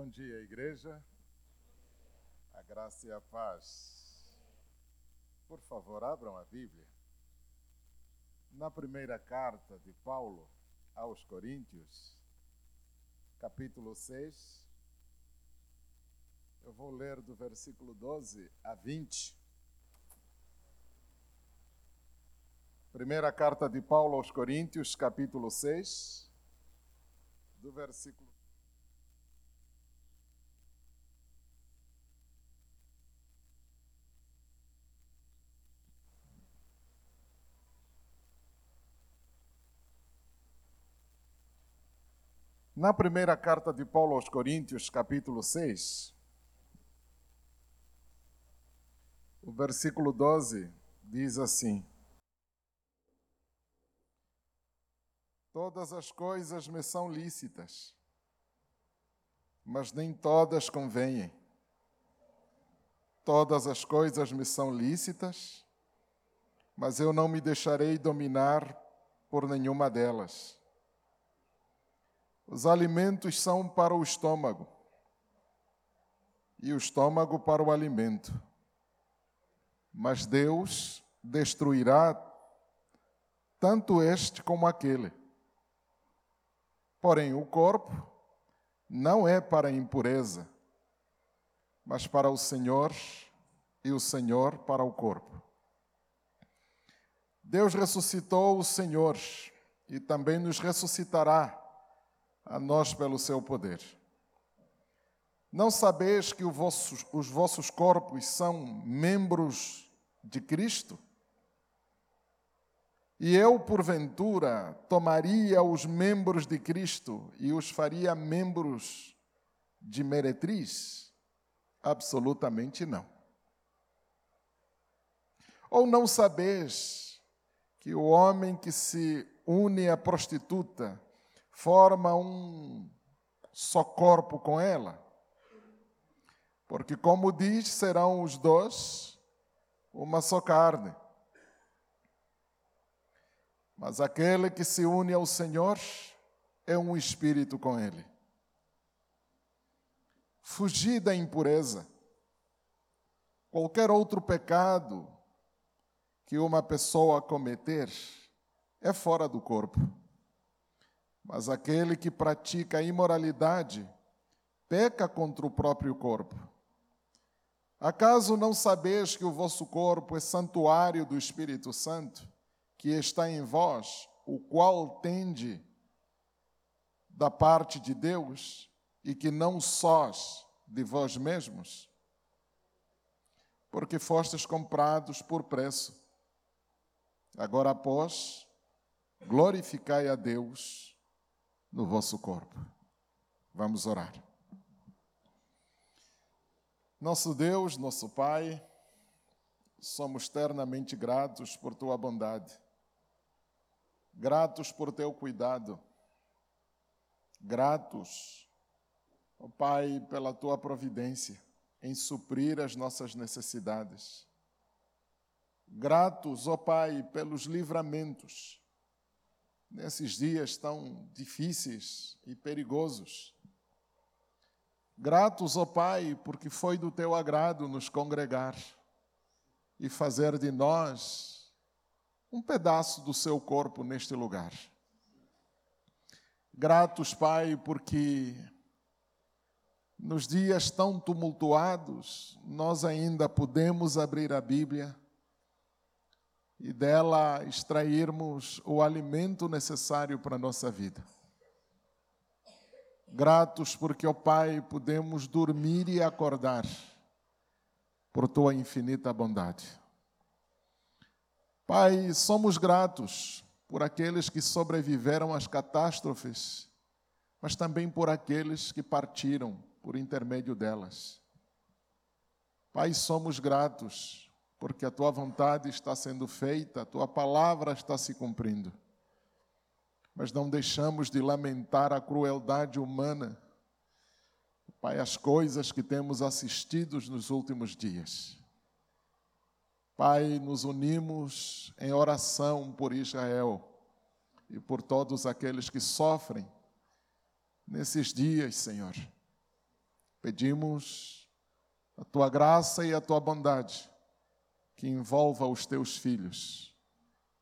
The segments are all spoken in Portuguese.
Bom dia, igreja. A graça e a paz. Por favor, abram a Bíblia. Na primeira carta de Paulo aos Coríntios, capítulo 6, eu vou ler do versículo 12 a 20. Primeira carta de Paulo aos Coríntios, capítulo 6, do versículo Na primeira carta de Paulo aos Coríntios, capítulo 6, o versículo 12 diz assim: Todas as coisas me são lícitas, mas nem todas convêm. Todas as coisas me são lícitas, mas eu não me deixarei dominar por nenhuma delas. Os alimentos são para o estômago e o estômago para o alimento. Mas Deus destruirá tanto este como aquele. Porém, o corpo não é para a impureza, mas para o Senhor e o Senhor para o corpo. Deus ressuscitou o Senhor e também nos ressuscitará a nós pelo seu poder. Não sabeis que os vossos corpos são membros de Cristo? E eu, porventura, tomaria os membros de Cristo e os faria membros de meretriz? Absolutamente não. Ou não sabeis que o homem que se une à prostituta forma um só corpo com ela. Porque, como diz, serão os dois uma só carne. Mas aquele que se une ao Senhor é um espírito com Ele. Fugir da impureza. Qualquer outro pecado que uma pessoa cometer é fora do corpo. Mas aquele que pratica a imoralidade peca contra o próprio corpo. Acaso não sabeis que o vosso corpo é santuário do Espírito Santo, que está em vós, o qual tende da parte de Deus e que não sós de vós mesmos? Porque fostes comprados por preço. Agora, após, glorificai a Deus no vosso corpo. Vamos orar. Nosso Deus, nosso Pai, somos eternamente gratos por tua bondade, gratos por teu cuidado, gratos, oh Pai, pela tua providência em suprir as nossas necessidades. Gratos, ó oh Pai, pelos livramentos nesses dias tão difíceis e perigosos. Gratos, ó Pai, porque foi do teu agrado nos congregar e fazer de nós um pedaço do seu corpo neste lugar. Gratos, Pai, porque nos dias tão tumultuados nós ainda podemos abrir a Bíblia e dela extrairmos o alimento necessário para a nossa vida. Gratos porque, ó Pai, podemos dormir e acordar por tua infinita bondade. Pai, somos gratos por aqueles que sobreviveram às catástrofes, mas também por aqueles que partiram por intermédio delas. Pai, somos gratos porque a tua vontade está sendo feita, a tua palavra está se cumprindo. Mas não deixamos de lamentar a crueldade humana, Pai, as coisas que temos assistido nos últimos dias. Pai, nos unimos em oração por Israel e por todos aqueles que sofrem nesses dias, Senhor. Pedimos a tua graça e a tua bondade que envolva os teus filhos,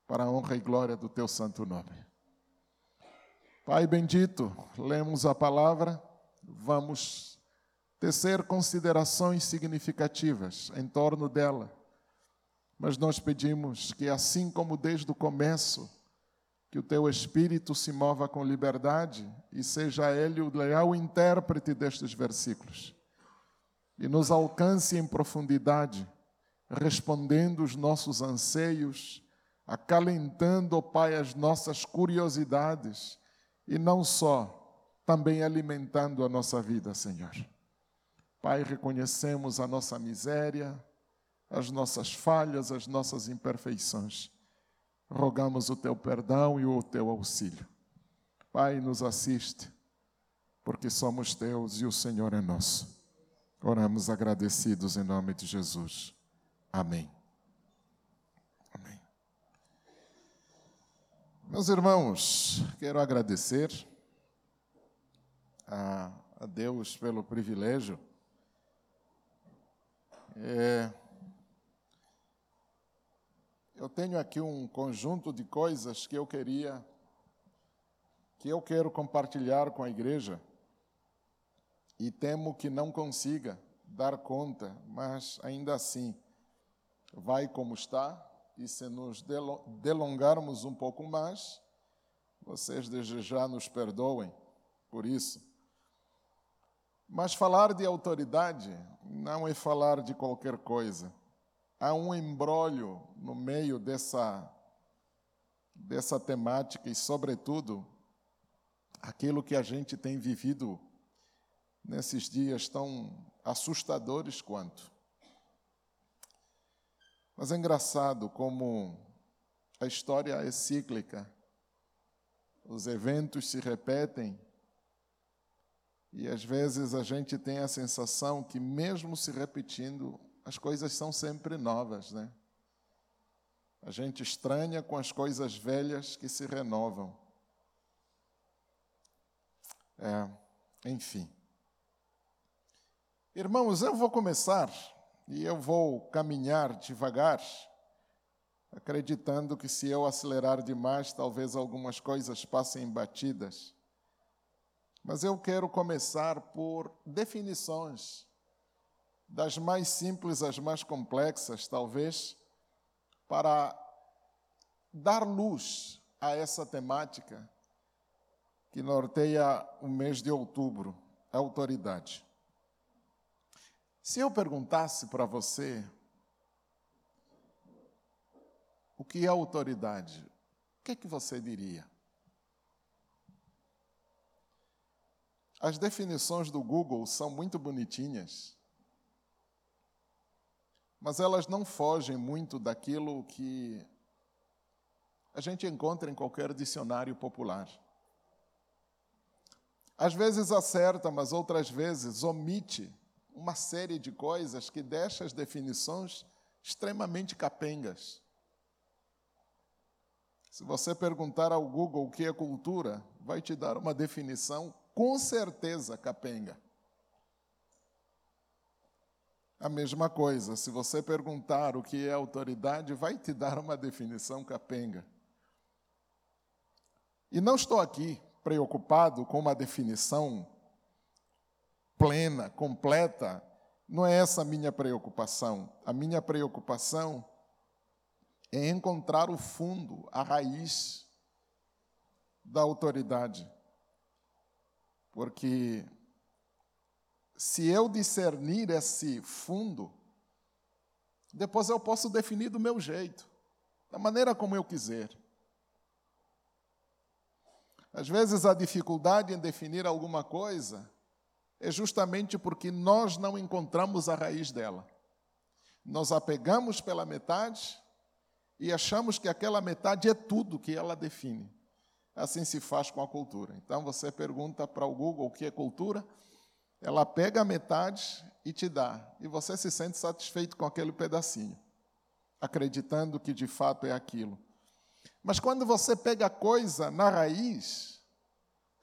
para a honra e glória do teu santo nome. Pai bendito, lemos a palavra, vamos tecer considerações significativas em torno dela, mas nós pedimos que, assim como desde o começo, que o teu Espírito se mova com liberdade e seja ele o leal intérprete destes versículos e nos alcance em profundidade respondendo os nossos anseios, acalentando, ó Pai, as nossas curiosidades e não só, também alimentando a nossa vida, Senhor. Pai, reconhecemos a nossa miséria, as nossas falhas, as nossas imperfeições. Rogamos o teu perdão e o teu auxílio. Pai, nos assiste, porque somos teus e o Senhor é nosso. Oramos agradecidos em nome de Jesus. Amém. Amém. Meus irmãos, quero agradecer a, Deus pelo privilégio. É, eu tenho aqui um conjunto de coisas que eu queria, que eu quero compartilhar com a igreja e temo que não consiga dar conta, mas ainda assim vai como está, e se nos delongarmos um pouco mais, vocês desde já nos perdoem por isso. Mas falar de autoridade não é falar de qualquer coisa. Há um embrólio no meio dessa, dessa temática e, sobretudo, aquilo que a gente tem vivido nesses dias tão assustadores quanto. Mas é engraçado como a história é cíclica, os eventos se repetem, e às vezes a gente tem a sensação que, mesmo se repetindo, as coisas são sempre novas, né? A gente estranha com as coisas velhas que se renovam. É, enfim. Irmãos, eu vou começar e eu vou caminhar devagar, acreditando que se eu acelerar demais, talvez algumas coisas passem batidas. Mas eu quero começar por definições, das mais simples às mais complexas, talvez, para dar luz a essa temática que norteia o mês de outubro, autoridade. Se eu perguntasse para você o que é autoridade, o que é que você diria? As definições do Google são muito bonitinhas, mas elas não fogem muito daquilo que a gente encontra em qualquer dicionário popular. Às vezes acerta, mas outras vezes omite uma série de coisas que deixa as definições extremamente capengas. Se você perguntar ao Google o que é cultura, vai te dar uma definição com certeza capenga. A mesma coisa, se você perguntar o que é autoridade, vai te dar uma definição capenga. E não estou aqui preocupado com uma definição plena, completa. Não é essa a minha preocupação. A minha preocupação é encontrar o fundo, a raiz da autoridade. Porque se eu discernir esse fundo, depois eu posso definir do meu jeito, da maneira como eu quiser. Às vezes a dificuldade em definir alguma coisa é justamente porque nós não encontramos a raiz dela. Nós apegamos pela metade e achamos que aquela metade é tudo que ela define. Assim se faz com a cultura. Então você pergunta para o Google o que é cultura, ela pega a metade e te dá, e você se sente satisfeito com aquele pedacinho, acreditando que de fato é aquilo. Mas quando você pega a coisa na raiz,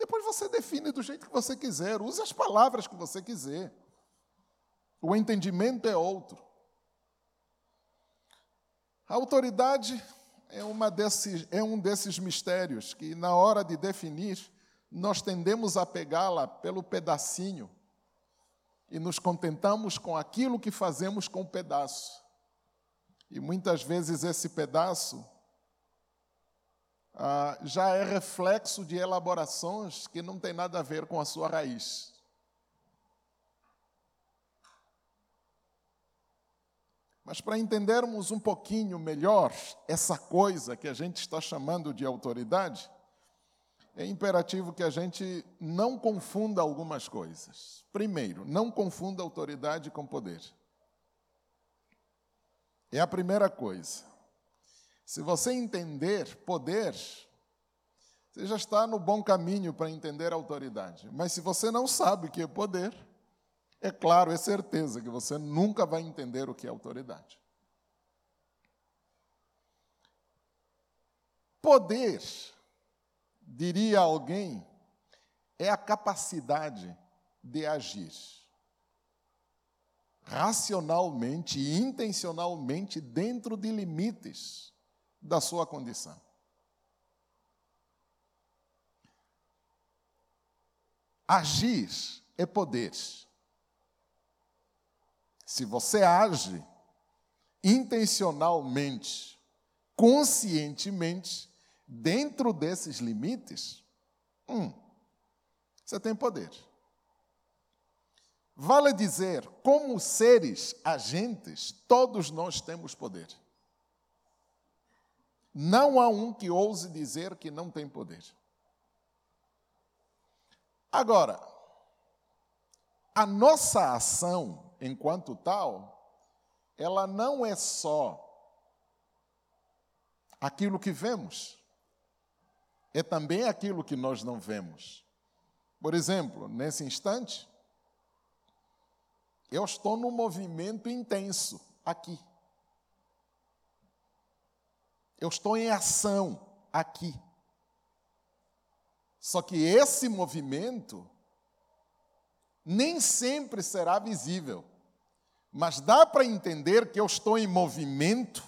depois você define do jeito que você quiser, use as palavras que você quiser. O entendimento é outro. A autoridade é, uma desses, é um desses mistérios que, na hora de definir, nós tendemos a pegá-la pelo pedacinho e nos contentamos com aquilo que fazemos com o pedaço. E muitas vezes esse pedaço ah, já é reflexo de elaborações que não tem nada a ver com a sua raiz. Mas para entendermos um pouquinho melhor essa coisa que a gente está chamando de autoridade, é imperativo que a gente não confunda algumas coisas. Primeiro, não confunda autoridade com poder. É a primeira coisa. Se você entender poder, você já está no bom caminho para entender autoridade. Mas se você não sabe o que é poder, é claro, é certeza que você nunca vai entender o que é autoridade. Poder, diria alguém, é a capacidade de agir racionalmente e intencionalmente dentro de limites da sua condição. Agir é poder. Se você age intencionalmente, conscientemente, dentro desses limites, hum, você tem poder. Vale dizer, como seres agentes, todos nós temos poder. Não há um que ouse dizer que não tem poder. Agora, a nossa ação enquanto tal, ela não é só aquilo que vemos, é também aquilo que nós não vemos. Por exemplo, nesse instante, eu estou num movimento intenso aqui. Eu estou em ação aqui. Só que esse movimento nem sempre será visível. Mas dá para entender que eu estou em movimento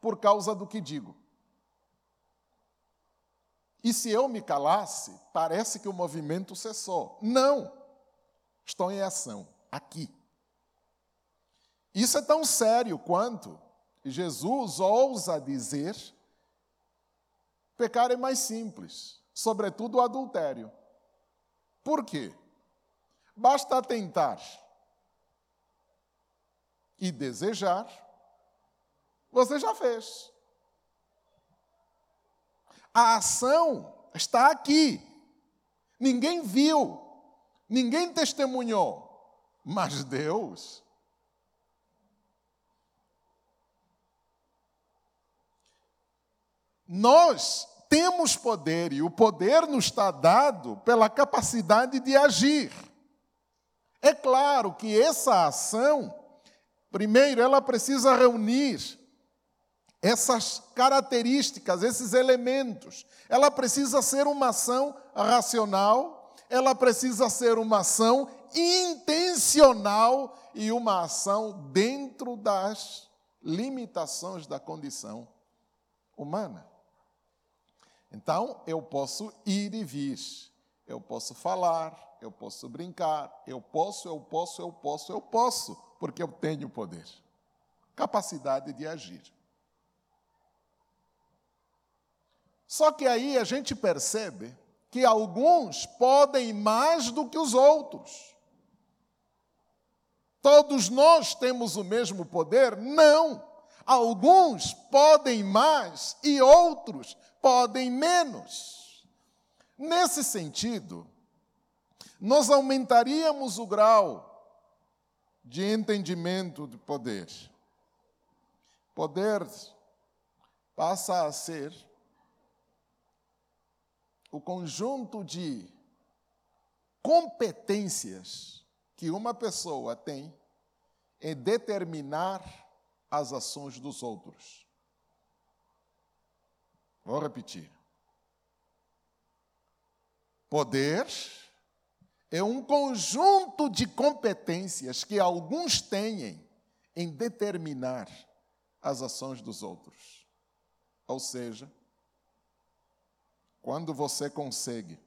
por causa do que digo. E se eu me calasse, parece que o movimento cessou. Não! Estou em ação, aqui. Isso é tão sério quanto Jesus ousa dizer: pecar é mais simples, sobretudo o adultério. Por quê? Basta tentar e desejar, você já fez. A ação está aqui. Ninguém viu, ninguém testemunhou, mas Deus. Nós temos poder e o poder nos está dado pela capacidade de agir. É claro que essa ação Primeiro, ela precisa reunir essas características, esses elementos. Ela precisa ser uma ação racional, ela precisa ser uma ação intencional e uma ação dentro das limitações da condição humana. Então, eu posso ir e vir, eu posso falar, eu posso brincar, eu posso, eu posso, eu posso, eu posso porque eu tenho poder, capacidade de agir. Só que aí a gente percebe que alguns podem mais do que os outros. Todos nós temos o mesmo poder? Não. Alguns podem mais e outros podem menos. Nesse sentido, nós aumentaríamos o grau de entendimento de poder. Poder passa a ser o conjunto de competências que uma pessoa tem em determinar as ações dos outros. Vou repetir. Poder é um conjunto de competências que alguns têm em determinar as ações dos outros. Ou seja, quando você consegue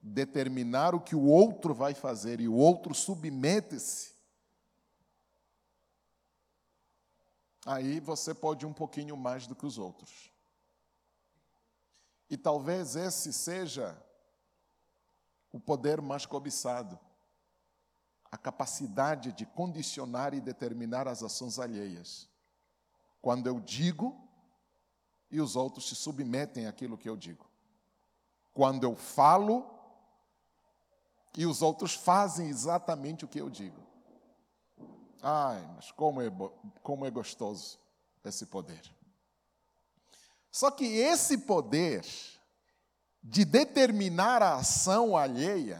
determinar o que o outro vai fazer e o outro submete-se, aí você pode um pouquinho mais do que os outros. E talvez esse seja o poder mais cobiçado, a capacidade de condicionar e determinar as ações alheias. Quando eu digo e os outros se submetem àquilo que eu digo. Quando eu falo e os outros fazem exatamente o que eu digo. Ai, mas como é, como é gostoso esse poder. Só que esse poder de determinar a ação alheia,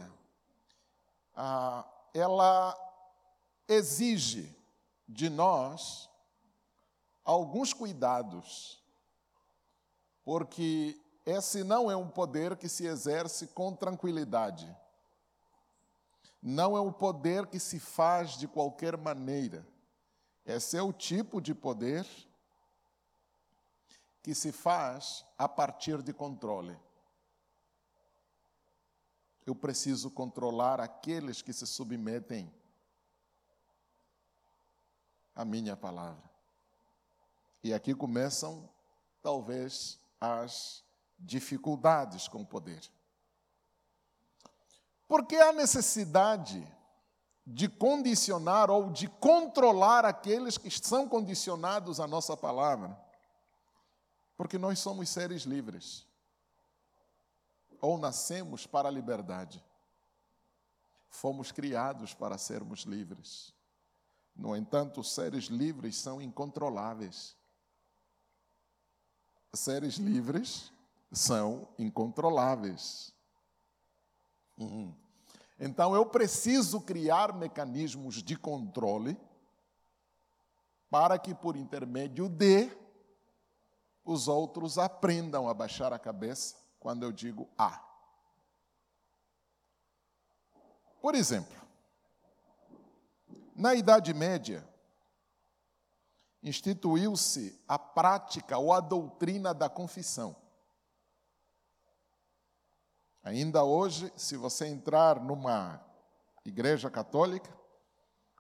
ah, ela exige de nós alguns cuidados, porque esse não é um poder que se exerce com tranquilidade não é um poder que se faz de qualquer maneira. Esse é o tipo de poder que se faz a partir de controle. Eu preciso controlar aqueles que se submetem à minha palavra. E aqui começam, talvez, as dificuldades com o poder. Porque há necessidade de condicionar ou de controlar aqueles que são condicionados à nossa palavra. Porque nós somos seres livres. Ou nascemos para a liberdade. Fomos criados para sermos livres. No entanto, seres livres são incontroláveis. Seres livres são incontroláveis. Uhum. Então eu preciso criar mecanismos de controle para que, por intermédio de, os outros aprendam a baixar a cabeça quando eu digo A. Por exemplo, na Idade Média, instituiu-se a prática ou a doutrina da confissão. Ainda hoje, se você entrar numa igreja católica,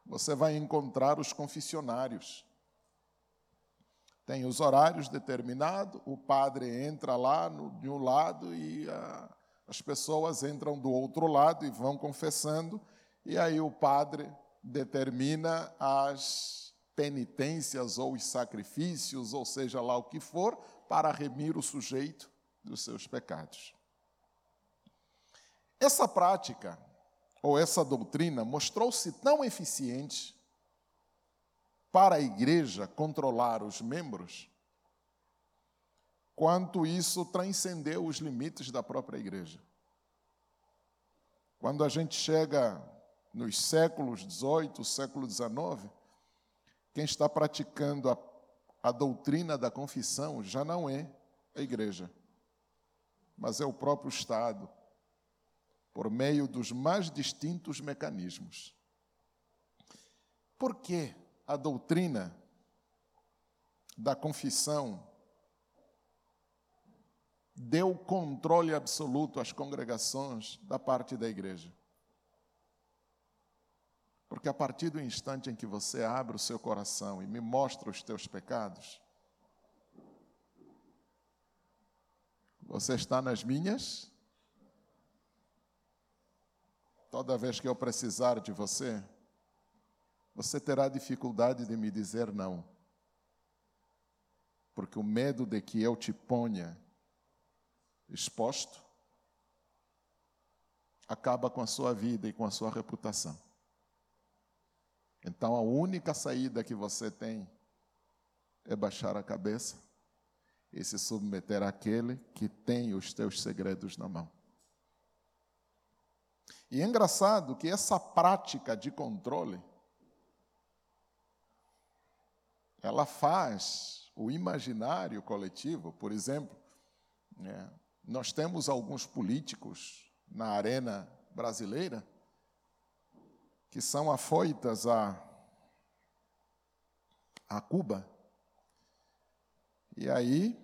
você vai encontrar os confessionários. Tem os horários determinados, o padre entra lá no, de um lado e a, as pessoas entram do outro lado e vão confessando, e aí o padre determina as penitências ou os sacrifícios, ou seja lá o que for, para remir o sujeito dos seus pecados. Essa prática, ou essa doutrina, mostrou-se tão eficiente para a igreja controlar os membros, quanto isso transcendeu os limites da própria igreja. Quando a gente chega nos séculos XVIII, século XIX, quem está praticando a, a doutrina da confissão já não é a igreja, mas é o próprio Estado, por meio dos mais distintos mecanismos. Por que a doutrina da confissão deu controle absoluto às congregações da parte da igreja? Porque a partir do instante em que você abre o seu coração e me mostra os teus pecados, você está nas minhas Toda vez que eu precisar de você, você terá dificuldade de me dizer não. Porque o medo de que eu te ponha exposto acaba com a sua vida e com a sua reputação. Então a única saída que você tem é baixar a cabeça e se submeter àquele que tem os teus segredos na mão. E é engraçado que essa prática de controle, ela faz o imaginário coletivo, por exemplo, né, nós temos alguns políticos na arena brasileira, que são afoitas a, a Cuba. E aí,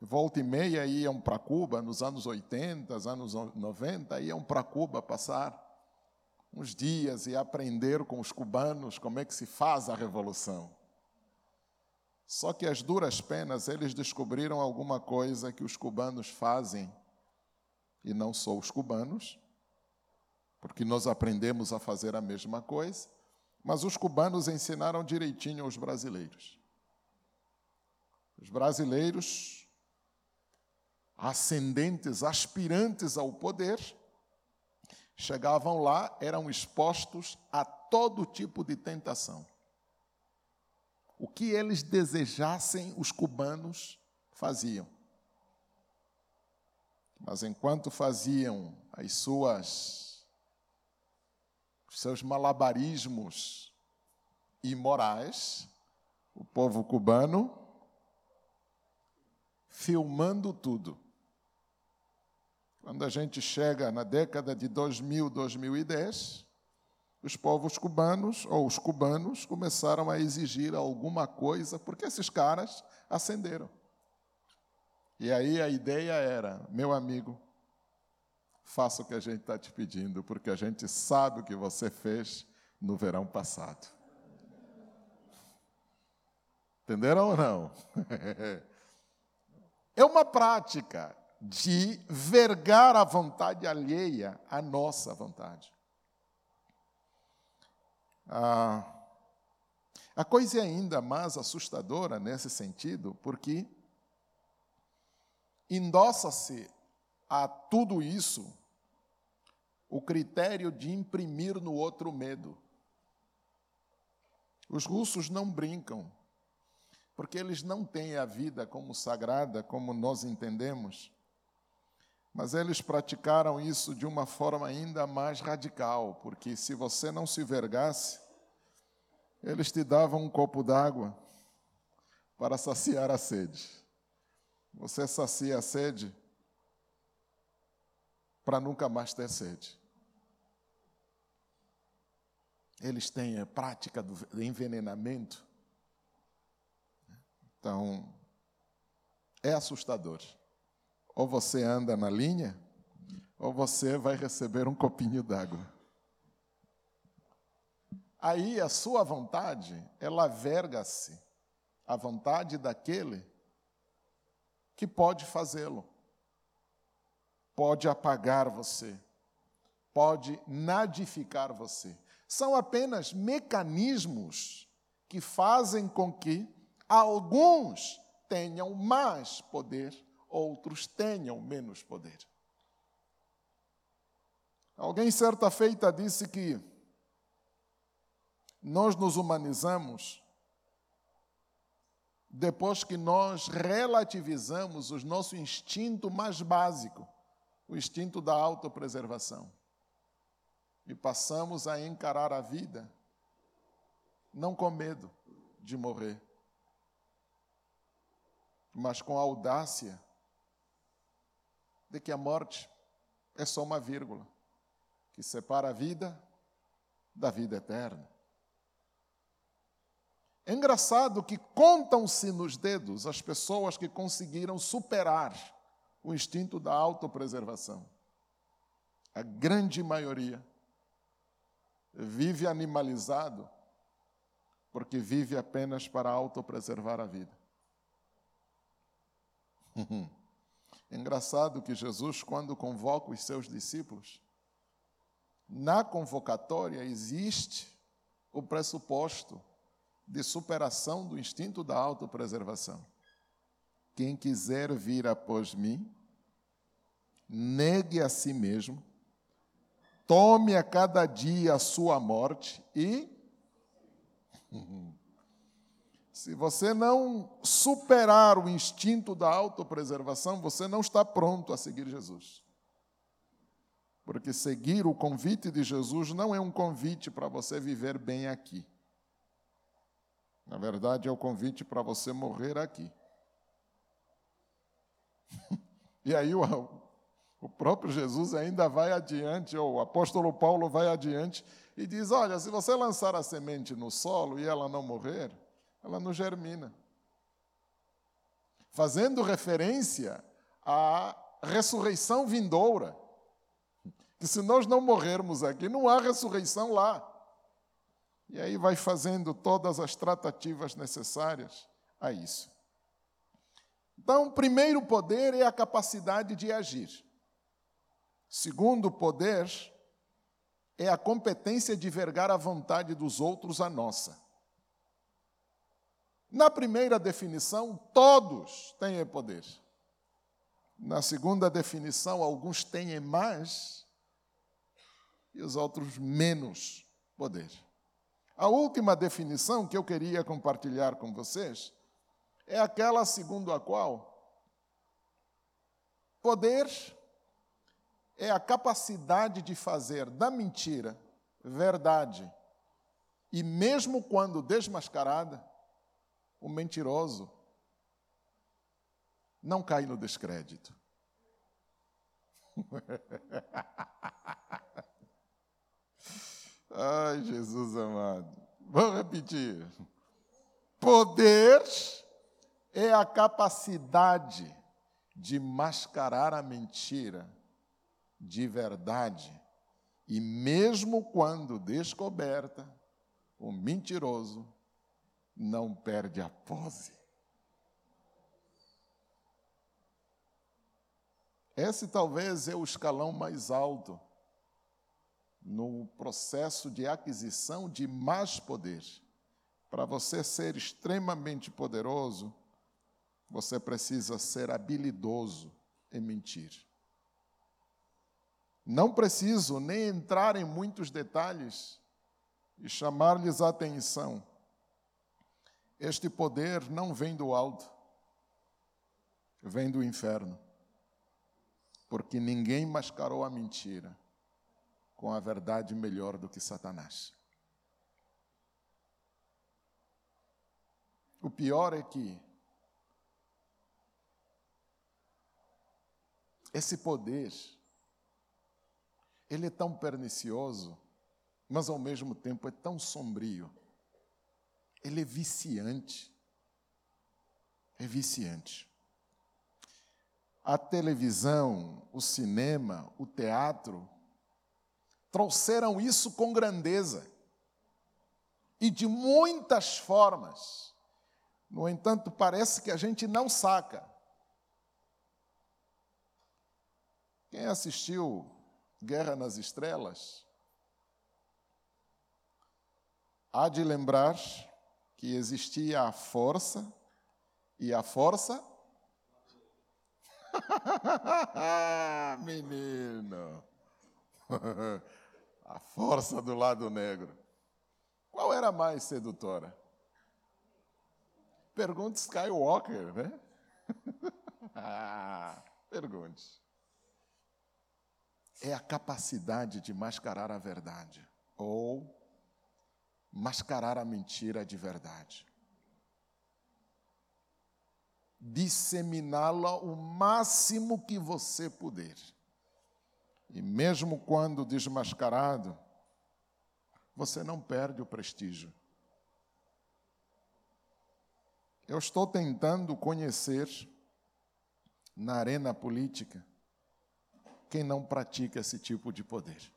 volta e meia iam para Cuba, nos anos 80, anos 90, iam para Cuba passar uns dias e aprender com os cubanos como é que se faz a revolução. Só que as duras penas eles descobriram alguma coisa que os cubanos fazem e não só os cubanos, porque nós aprendemos a fazer a mesma coisa, mas os cubanos ensinaram direitinho aos brasileiros. Os brasileiros ascendentes, aspirantes ao poder, chegavam lá, eram expostos a todo tipo de tentação. O que eles desejassem, os cubanos faziam. Mas enquanto faziam as suas os seus malabarismos imorais, o povo cubano filmando tudo. Quando a gente chega na década de 2000, 2010, os povos cubanos, ou os cubanos, começaram a exigir alguma coisa, porque esses caras acenderam. E aí a ideia era, meu amigo, faça o que a gente está te pedindo, porque a gente sabe o que você fez no verão passado. Entenderam ou não? é uma prática de vergar a vontade alheia à nossa vontade. Ah, a coisa é ainda mais assustadora nesse sentido, porque endossa-se a tudo isso o critério de imprimir no outro medo. Os russos não brincam, porque eles não têm a vida como sagrada, como nós entendemos. Mas eles praticaram isso de uma forma ainda mais radical, porque se você não se vergasse, eles te davam um copo d'água para saciar a sede. Você sacia a sede para nunca mais ter sede. Eles têm a prática do envenenamento. Então, é assustador. Ou você anda na linha, ou você vai receber um copinho d'água. Aí a sua vontade, ela verga-se à vontade daquele que pode fazê-lo. Pode apagar você, pode nadificar você. São apenas mecanismos que fazem com que alguns tenham mais poder outros tenham menos poder. Alguém certa feita disse que nós nos humanizamos depois que nós relativizamos o nosso instinto mais básico, o instinto da autopreservação, e passamos a encarar a vida não com medo de morrer, mas com audácia de que a morte é só uma vírgula que separa a vida da vida eterna. É engraçado que contam-se nos dedos as pessoas que conseguiram superar o instinto da autopreservação. A grande maioria vive animalizado porque vive apenas para autopreservar a vida. É engraçado que Jesus, quando convoca os seus discípulos, na convocatória existe o pressuposto de superação do instinto da autopreservação. Quem quiser vir após mim, negue a si mesmo, tome a cada dia a sua morte e Se você não superar o instinto da autopreservação, você não está pronto a seguir Jesus. Porque seguir o convite de Jesus não é um convite para você viver bem aqui. Na verdade, é o convite para você morrer aqui. e aí o, O próprio Jesus ainda vai adiante, ou o apóstolo Paulo vai adiante e diz: Olha, se você lançar a semente no solo e ela não morrer, ela não germina. Fazendo referência à ressurreição vindoura. Que se nós não morrermos aqui, não há ressurreição lá. E aí vai fazendo todas as tratativas necessárias a isso. Então, o primeiro poder é a capacidade de agir. Segundo poder é a competência de vergar a vontade dos outros à nossa. Na primeira definição, todos têm poder. Na segunda definição, alguns têm mais e os outros menos poder. A última definição que eu queria compartilhar com vocês é aquela segundo a qual poder é a capacidade de fazer da mentira verdade. E mesmo quando desmascarada, o mentiroso não cai no descrédito. Ai, Jesus amado. Vamos repetir. Poder é a capacidade de mascarar a mentira de verdade. E mesmo quando descoberta, o mentiroso não perde a pose. Esse talvez é o escalão mais alto no processo de aquisição de mais poder. Para você ser extremamente poderoso, você precisa ser habilidoso em mentir. Não preciso nem entrar em muitos detalhes e chamar-lhes a atenção. Este poder não vem do alto, vem do inferno. Porque ninguém mascarou a mentira com a verdade melhor do que Satanás. O pior é que esse poder, ele é tão pernicioso, mas ao mesmo tempo é tão sombrio. Ele é viciante. É viciante. A televisão, o cinema, o teatro trouxeram isso com grandeza e de muitas formas. No entanto, parece que a gente não saca. Quem assistiu Guerra nas Estrelas há de lembrar que existia a força e a força. Menino! a força do lado negro. Qual era mais sedutora? Pergunte Skywalker, né? pergunte. É a capacidade de mascarar a verdade ou mascarar a mentira de verdade. Disseminá-la o máximo que você puder. E mesmo quando desmascarado, você não perde o prestígio. Eu estou tentando conhecer na arena política quem não pratica esse tipo de poder.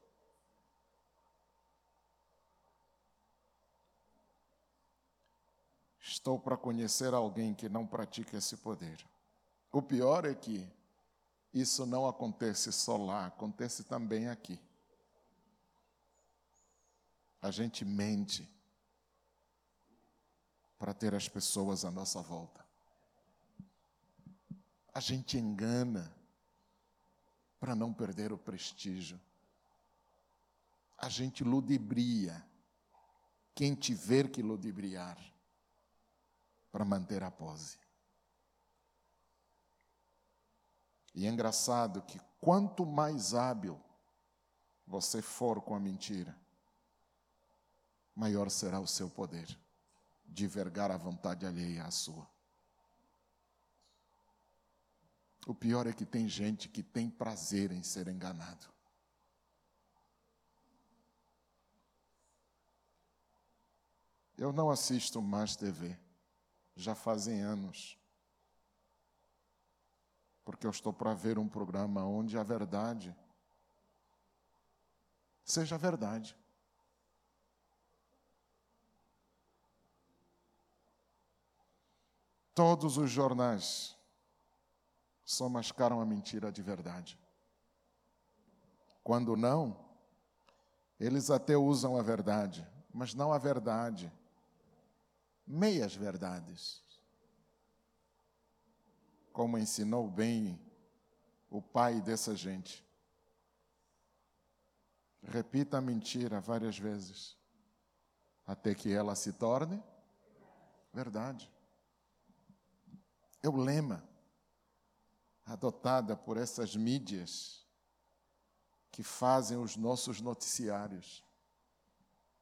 Estou para conhecer alguém que não pratica esse poder. O pior é que isso não acontece só lá, acontece também aqui. A gente mente para ter as pessoas à nossa volta. A gente engana para não perder o prestígio. A gente ludibria quem tiver que ludibriar para manter a pose. E é engraçado que quanto mais hábil você for com a mentira, maior será o seu poder de vergar a vontade alheia à sua. O pior é que tem gente que tem prazer em ser enganado. Eu não assisto mais TV, já fazem anos. Porque eu estou para ver um programa onde a verdade seja verdade. Todos os jornais só mascaram a mentira de verdade. Quando não, eles até usam a verdade, mas não a verdade. Meias verdades. Como ensinou bem o pai dessa gente. Repita a mentira várias vezes, até que ela se torne verdade. É o lema adotada por essas mídias que fazem os nossos noticiários.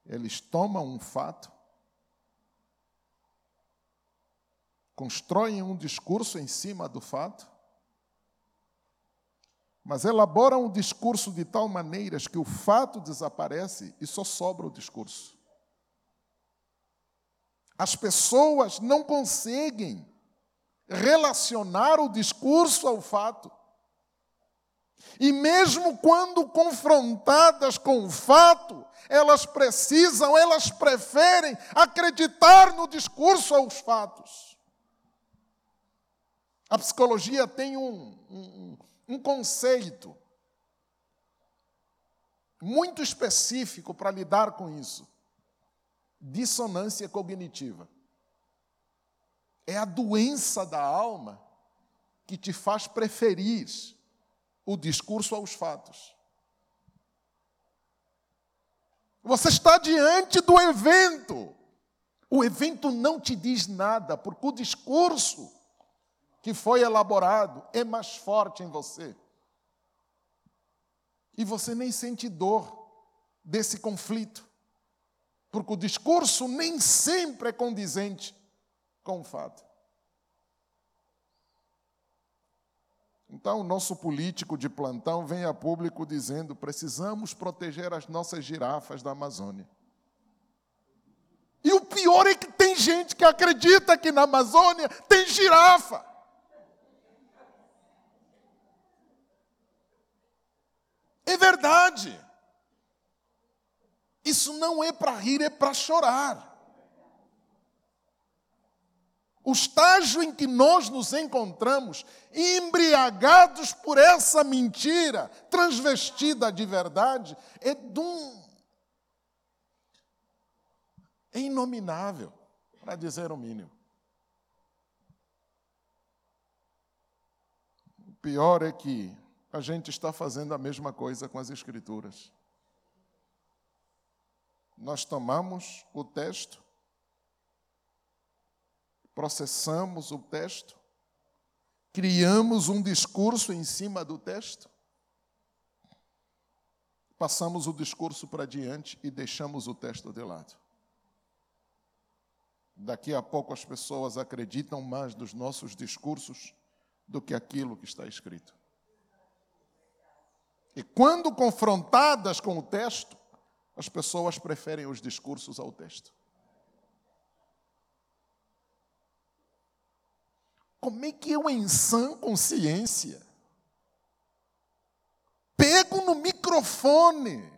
Eles tomam um fato, constroem um discurso em cima do fato, mas elaboram um discurso de tal maneira que o fato desaparece e só sobra o discurso. As pessoas não conseguem relacionar o discurso ao fato. E mesmo quando confrontadas com o fato, elas precisam, elas preferem acreditar no discurso aos fatos. A psicologia tem um, um, um conceito muito específico para lidar com isso: dissonância cognitiva. É a doença da alma que te faz preferir o discurso aos fatos. Você está diante do evento. O evento não te diz nada, porque o discurso que foi elaborado é mais forte em você. E você nem sente dor desse conflito, porque o discurso nem sempre é condizente com o fato. Então, o nosso político de plantão vem a público dizendo: precisamos proteger as nossas girafas da Amazônia. E o pior é que tem gente que acredita que na Amazônia tem girafa. É verdade. Isso não é para rir, é para chorar. O estágio em que nós nos encontramos, embriagados por essa mentira transvestida de verdade, é de um. É inominável, para dizer o mínimo. O pior é que a gente está fazendo a mesma coisa com as Escrituras. Nós tomamos o texto, processamos o texto, criamos um discurso em cima do texto, passamos o discurso para diante e deixamos o texto de lado. Daqui a pouco as pessoas acreditam mais dos nossos discursos do que aquilo que está escrito. E quando confrontadas com o texto, as pessoas preferem os discursos ao texto. Como é que eu, em sã consciência, pego no microfone,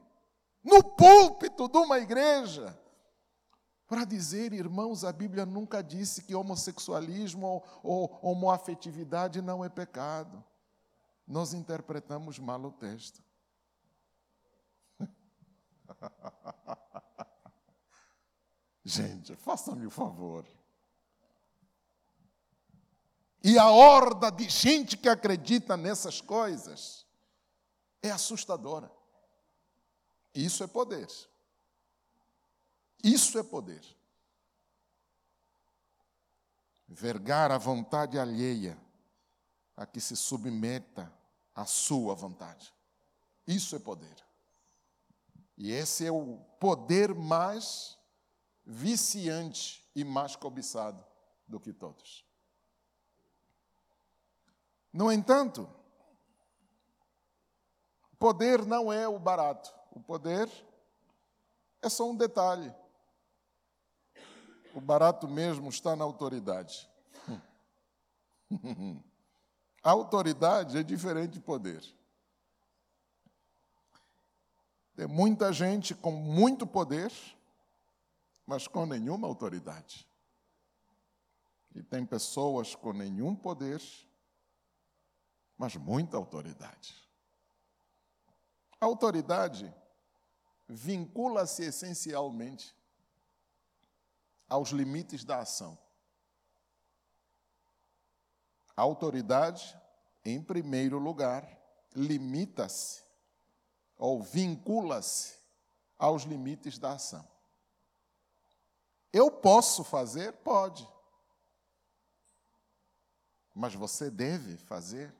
no púlpito de uma igreja, para dizer, irmãos, a Bíblia nunca disse que homossexualismo ou, ou homoafetividade não é pecado nós interpretamos mal o texto. Gente, faça-me o favor. E a horda de gente que acredita nessas coisas é assustadora. Isso é poder. Isso é poder. Vergar a vontade alheia a que se submeta a sua vontade. Isso é poder. E esse é o poder mais viciante e mais cobiçado do que todos. No entanto, poder não é o barato. O poder é só um detalhe. O barato mesmo está na autoridade. Autoridade é diferente de poder. Tem muita gente com muito poder, mas com nenhuma autoridade. E tem pessoas com nenhum poder, mas muita autoridade. A autoridade vincula-se essencialmente aos limites da ação. A autoridade, em primeiro lugar, limita-se ou vincula-se aos limites da ação. Eu posso fazer? Pode. Mas você deve fazer?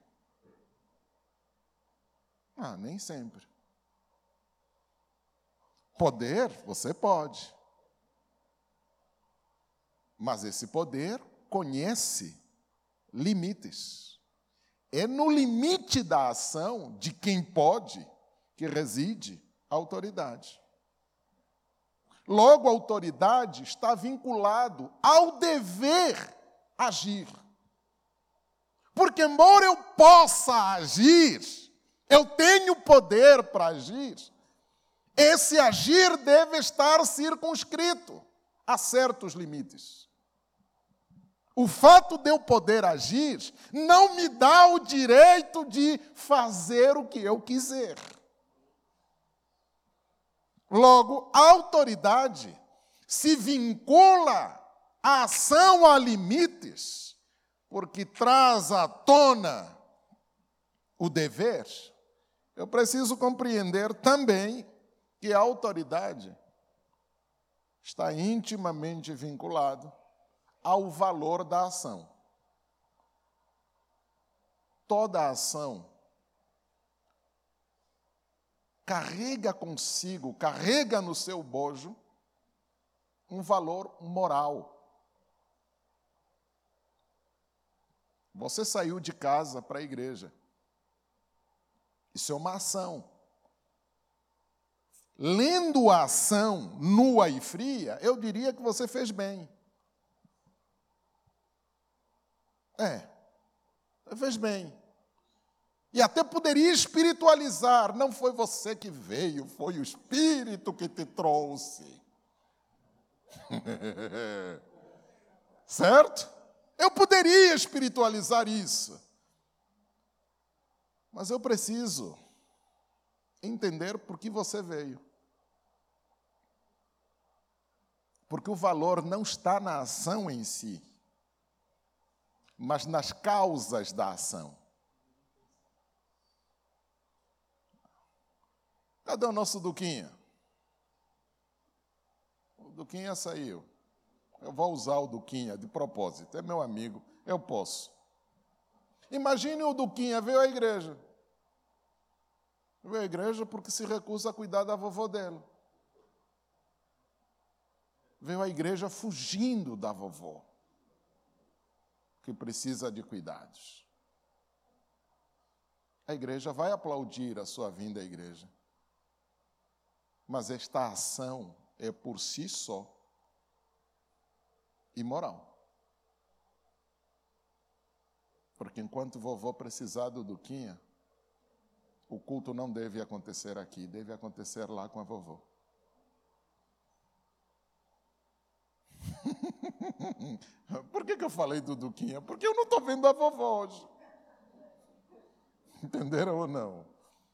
Ah, nem sempre. Poder, você pode. Mas esse poder conhece limites. É no limite da ação de quem pode que reside a autoridade. Logo, a autoridade está vinculado ao dever agir. Porque, embora eu possa agir, eu tenho poder para agir, esse agir deve estar circunscrito a certos limites. O fato de eu poder agir não me dá o direito de fazer o que eu quiser. Logo, a autoridade se vincula a ação a limites, porque traz à tona o dever. Eu preciso compreender também que a autoridade está intimamente vinculado ao valor da ação. Toda ação carrega consigo, carrega no seu bojo um valor moral. Você saiu de casa para a igreja. Isso é uma ação. Lendo a ação nua e fria, eu diria que você fez bem. É, fez bem. E até poderia espiritualizar. Não foi você que veio, foi o Espírito que te trouxe. certo? Eu poderia espiritualizar isso. Mas eu preciso entender por que você veio. Porque o valor não está na ação em si, mas nas causas da ação. Cadê o nosso Duquinha? O Duquinha saiu. Eu vou usar o Duquinha de propósito, é meu amigo, eu posso. Imagine o Duquinha veio à igreja. Veio à igreja porque se recusa a cuidar da vovó dela. Veio à igreja fugindo da vovó, que precisa de cuidados. A igreja vai aplaudir a sua vinda à igreja mas esta ação é por si só imoral. Porque enquanto vovó precisar do Duquinha, o culto não deve acontecer aqui, deve acontecer lá com a vovó. Por que, que eu falei do Duquinha? Porque eu não estou vendo a vovó hoje. Entenderam ou não?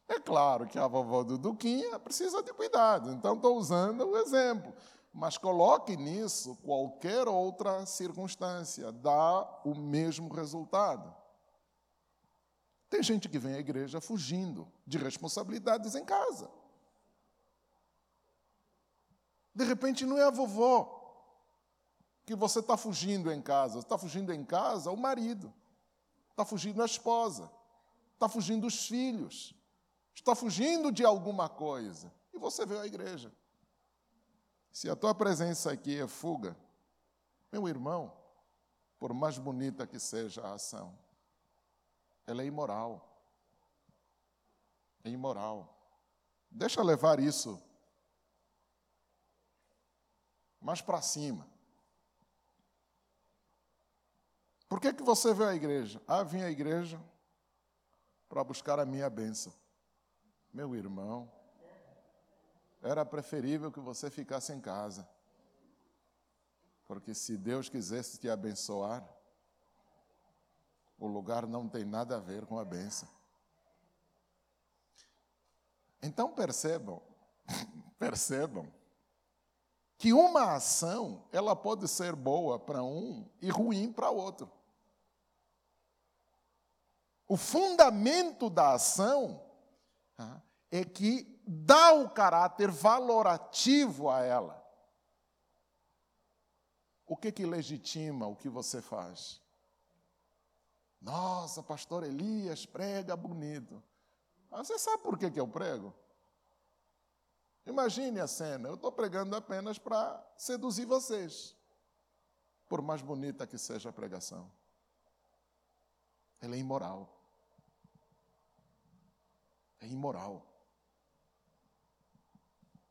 É claro que a vovó do Duquinha precisa de cuidado, então estou usando o exemplo. Mas coloque nisso qualquer outra circunstância, dá o mesmo resultado. Tem gente que vem à igreja fugindo de responsabilidades em casa. De repente não é a vovó que você está fugindo em casa, está fugindo em casa o marido, está fugindo a esposa, está fugindo os filhos, está fugindo de alguma coisa. E você veio à igreja. Se a tua presença aqui é fuga, meu irmão, por mais bonita que seja a ação, ela é imoral. É imoral. Deixa levar isso mais para cima. Por que, que você veio à igreja? Ah, vim à igreja para buscar a minha bênção. Meu irmão, era preferível que você ficasse em casa. Porque se Deus quisesse te abençoar, o lugar não tem nada a ver com a bênção. Então percebam, percebam que uma ação, ela pode ser boa para um e ruim para outro. O fundamento da ação tá, é que dá o caráter valorativo a ela. O que que legitima o que você faz? Nossa, pastor Elias prega bonito. Ah, você sabe por que, que eu prego? Imagine a cena, eu estou pregando apenas para seduzir vocês, por mais bonita que seja a pregação. Ela é imoral. É imoral.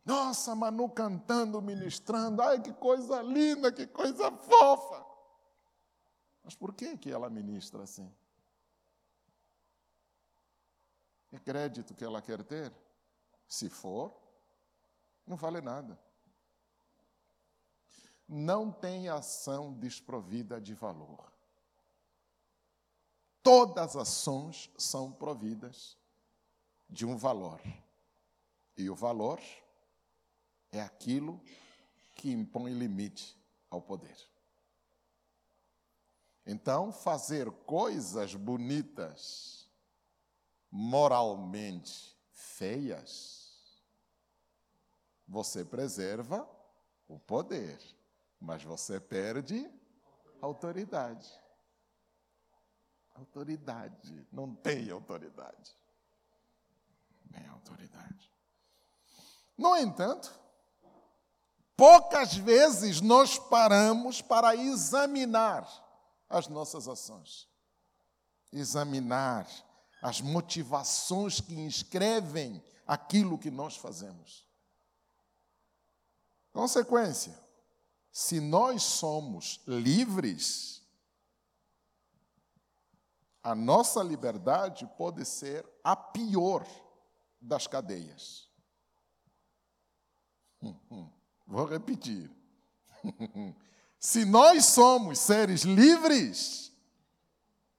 Nossa, Manu cantando, ministrando, ai que coisa linda, que coisa fofa. Mas por que, que ela ministra assim? É crédito que ela quer ter? Se for, não vale nada. Não tem ação desprovida de valor. Todas as ações são providas de um valor. E o valor é aquilo que impõe limite ao poder. Então, fazer coisas bonitas, moralmente feias, você preserva o poder, mas você perde autoridade. Autoridade. Não tem autoridade. Nem autoridade. No entanto, poucas vezes nós paramos para examinar as nossas ações, examinar as motivações que inscrevem aquilo que nós fazemos. Consequência: se nós somos livres, a nossa liberdade pode ser a pior das cadeias. Vou repetir. Se nós somos seres livres,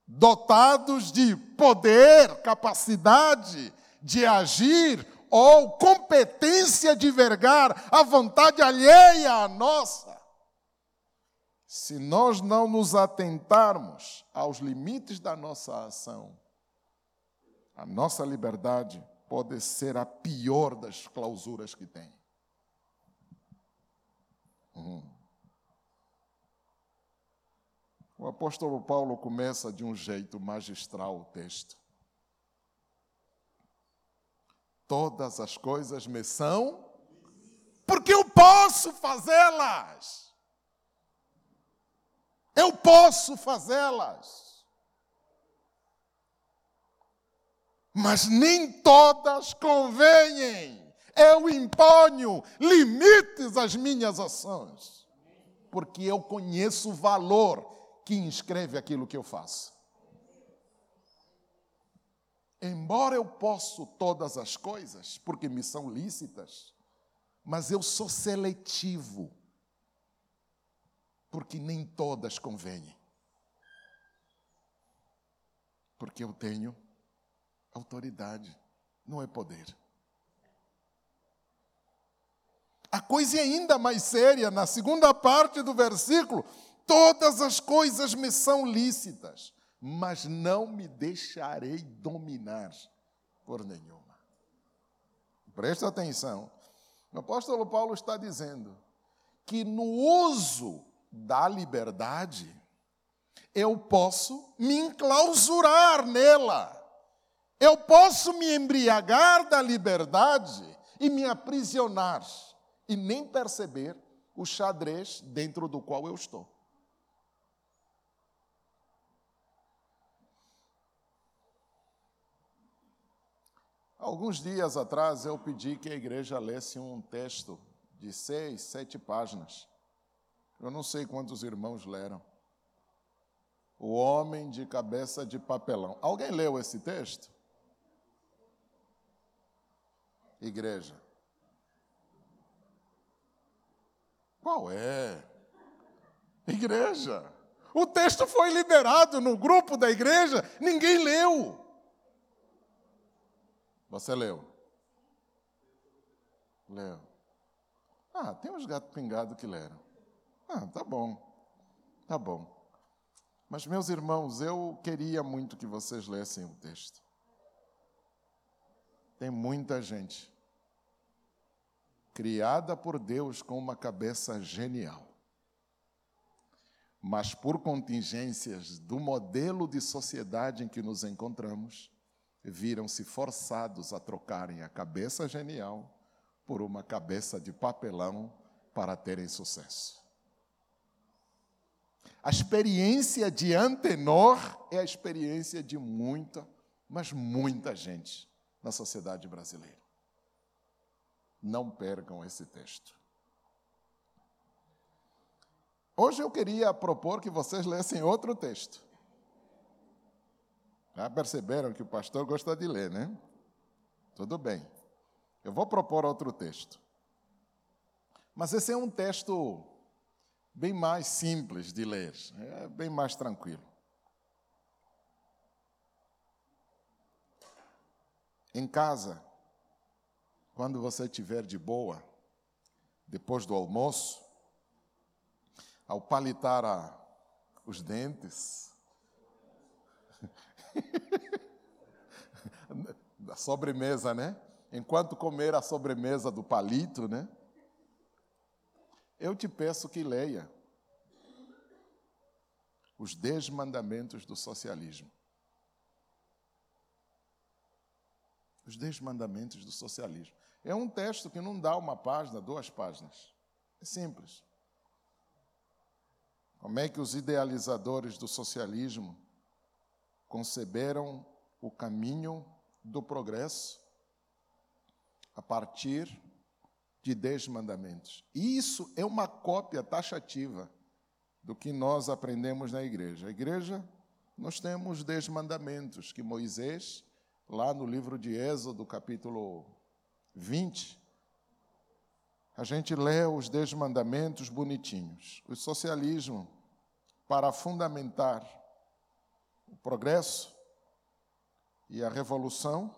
dotados de poder, capacidade de agir ou competência de vergar a vontade alheia à nossa. Se nós não nos atentarmos aos limites da nossa ação, a nossa liberdade pode ser a pior das clausuras que tem. Hum. O apóstolo Paulo começa de um jeito magistral o texto. Todas as coisas me são, porque eu posso fazê-las. Eu posso fazê-las. Mas nem todas convêm. Eu imponho limites às minhas ações, porque eu conheço o valor que inscreve aquilo que eu faço. Embora eu possa todas as coisas, porque me são lícitas, mas eu sou seletivo, porque nem todas convêm. Porque eu tenho autoridade, não é poder. A coisa é ainda mais séria, na segunda parte do versículo: todas as coisas me são lícitas, mas não me deixarei dominar por nenhuma. Presta atenção. O apóstolo Paulo está dizendo que no uso da liberdade, eu posso me enclausurar nela. Eu posso me embriagar da liberdade e me aprisionar e nem perceber o xadrez dentro do qual eu estou. Alguns dias atrás eu pedi que a igreja lesse um texto de seis, sete páginas. Eu não sei quantos irmãos leram. O homem de cabeça de papelão. Alguém leu esse texto? Igreja. Qual é? Igreja. O texto foi liberado no grupo da igreja, ninguém leu. Você leu? Leu. Ah, tem uns gatos pingados que leram. Ah, tá bom. Tá bom. Mas, meus irmãos, eu queria muito que vocês lessem o texto. Tem muita gente criada por Deus com uma cabeça genial, mas por contingências do modelo de sociedade em que nos encontramos, viram-se forçados a trocarem a cabeça genial por uma cabeça de papelão para terem sucesso. A experiência de Antenor é a experiência de muita, mas muita gente na sociedade brasileira. Não percam esse texto. Hoje eu queria propor que vocês lessem outro texto. Já perceberam que o pastor gosta de ler, né? Tudo bem. Eu vou propor outro texto. Mas esse é um texto bem mais simples de ler, é bem mais tranquilo. Em casa, quando você estiver de boa, depois do almoço, ao palitar a, os dentes, da sobremesa, né? Enquanto comer a sobremesa do palito, né? Eu te peço que leia os dez mandamentos do socialismo. Os dez mandamentos do socialismo. É um texto que não dá uma página, duas páginas. É simples. Como é que os idealizadores do socialismo conceberam o caminho do progresso a partir de dez mandamentos. Isso é uma cópia taxativa do que nós aprendemos na igreja. A igreja, nós temos dez mandamentos que Moisés, lá no livro de Êxodo, capítulo 20, a gente lê os dez mandamentos bonitinhos. O socialismo, para fundamentar o progresso e a revolução,